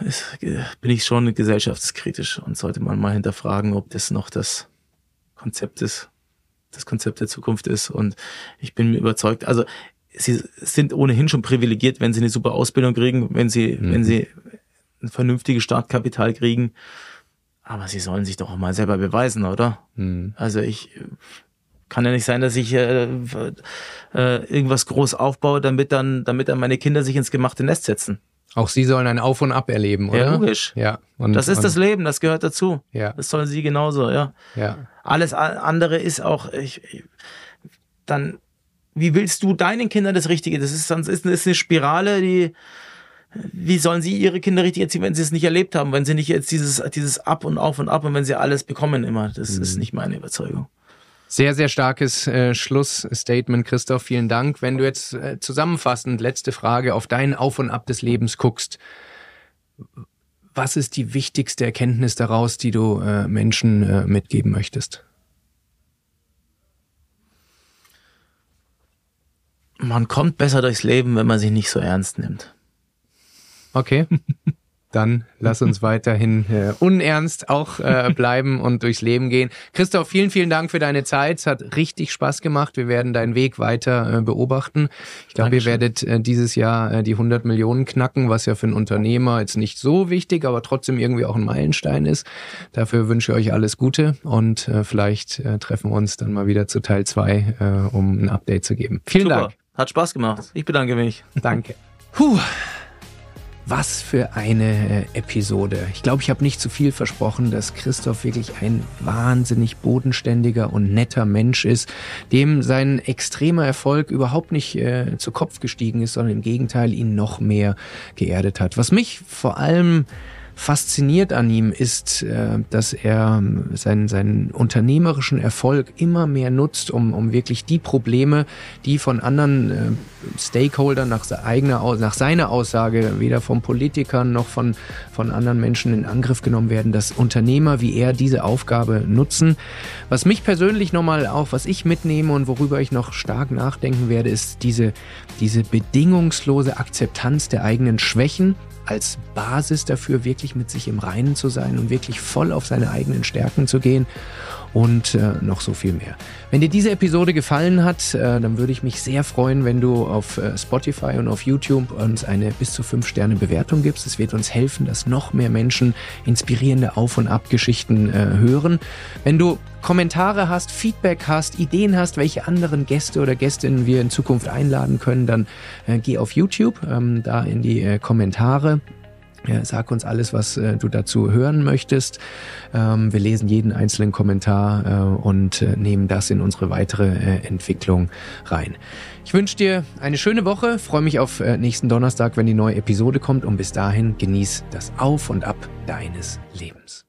ist, bin ich schon gesellschaftskritisch und sollte man mal hinterfragen, ob das noch das Konzept ist, das Konzept der Zukunft ist. Und ich bin mir überzeugt, also sie sind ohnehin schon privilegiert, wenn sie eine super Ausbildung kriegen, wenn sie, mhm. wenn sie ein vernünftiges Startkapital kriegen. Aber sie sollen sich doch auch mal selber beweisen, oder? Mhm. Also ich kann ja nicht sein, dass ich äh, äh, irgendwas groß aufbaue, damit dann, damit dann meine Kinder sich ins gemachte Nest setzen. Auch sie sollen ein Auf und Ab erleben, oder? Ja, logisch. Ja. Und, das ist und, das Leben, das gehört dazu. Ja. Das sollen sie genauso, ja. Ja. Alles andere ist auch, ich, ich, dann, wie willst du deinen Kindern das Richtige? Das ist, sonst ist, ist eine Spirale, die, wie sollen sie ihre Kinder richtig erziehen, wenn sie es nicht erlebt haben, wenn sie nicht jetzt dieses, dieses Ab und Auf und Ab und wenn sie alles bekommen immer. Das mhm. ist nicht meine Überzeugung. Sehr, sehr starkes äh, Schlussstatement, Christoph. Vielen Dank. Wenn du jetzt äh, zusammenfassend, letzte Frage, auf dein Auf und Ab des Lebens guckst, was ist die wichtigste Erkenntnis daraus, die du äh, Menschen äh, mitgeben möchtest? Man kommt besser durchs Leben, wenn man sich nicht so ernst nimmt. Okay. dann lass uns weiterhin äh, unernst auch äh, bleiben und durchs Leben gehen. Christoph, vielen, vielen Dank für deine Zeit. Es hat richtig Spaß gemacht. Wir werden deinen Weg weiter äh, beobachten. Ich glaube, ihr werdet äh, dieses Jahr äh, die 100 Millionen knacken, was ja für einen Unternehmer jetzt nicht so wichtig, aber trotzdem irgendwie auch ein Meilenstein ist. Dafür wünsche ich euch alles Gute und äh, vielleicht äh, treffen wir uns dann mal wieder zu Teil zwei, äh, um ein Update zu geben. Vielen Super. Dank. Hat Spaß gemacht. Ich bedanke mich. Danke. Puh. Was für eine äh, Episode. Ich glaube, ich habe nicht zu viel versprochen, dass Christoph wirklich ein wahnsinnig bodenständiger und netter Mensch ist, dem sein extremer Erfolg überhaupt nicht äh, zu Kopf gestiegen ist, sondern im Gegenteil ihn noch mehr geerdet hat. Was mich vor allem fasziniert an ihm ist, äh, dass er ähm, seinen, seinen unternehmerischen Erfolg immer mehr nutzt, um, um wirklich die Probleme, die von anderen äh, Stakeholdern nach, eigener, nach seiner Aussage weder von Politikern noch von, von anderen Menschen in Angriff genommen werden, dass Unternehmer wie er diese Aufgabe nutzen. Was mich persönlich nochmal auch, was ich mitnehme und worüber ich noch stark nachdenken werde, ist diese, diese bedingungslose Akzeptanz der eigenen Schwächen als Basis dafür, wirklich mit sich im Reinen zu sein und wirklich voll auf seine eigenen Stärken zu gehen und äh, noch so viel mehr. Wenn dir diese Episode gefallen hat, äh, dann würde ich mich sehr freuen, wenn du auf äh, Spotify und auf YouTube uns eine bis zu fünf Sterne Bewertung gibst. Es wird uns helfen, dass noch mehr Menschen inspirierende Auf- und Abgeschichten äh, hören. Wenn du Kommentare hast, Feedback hast, Ideen hast, welche anderen Gäste oder Gästinnen wir in Zukunft einladen können, dann äh, geh auf YouTube, ähm, da in die äh, Kommentare. Sag uns alles, was äh, du dazu hören möchtest. Ähm, wir lesen jeden einzelnen Kommentar äh, und äh, nehmen das in unsere weitere Entwicklung rein. Ich wünsche dir eine schöne Woche, freue mich auf nächsten Donnerstag, wenn die neue Episode kommt und bis dahin genieß das Auf und Ab deines Lebens.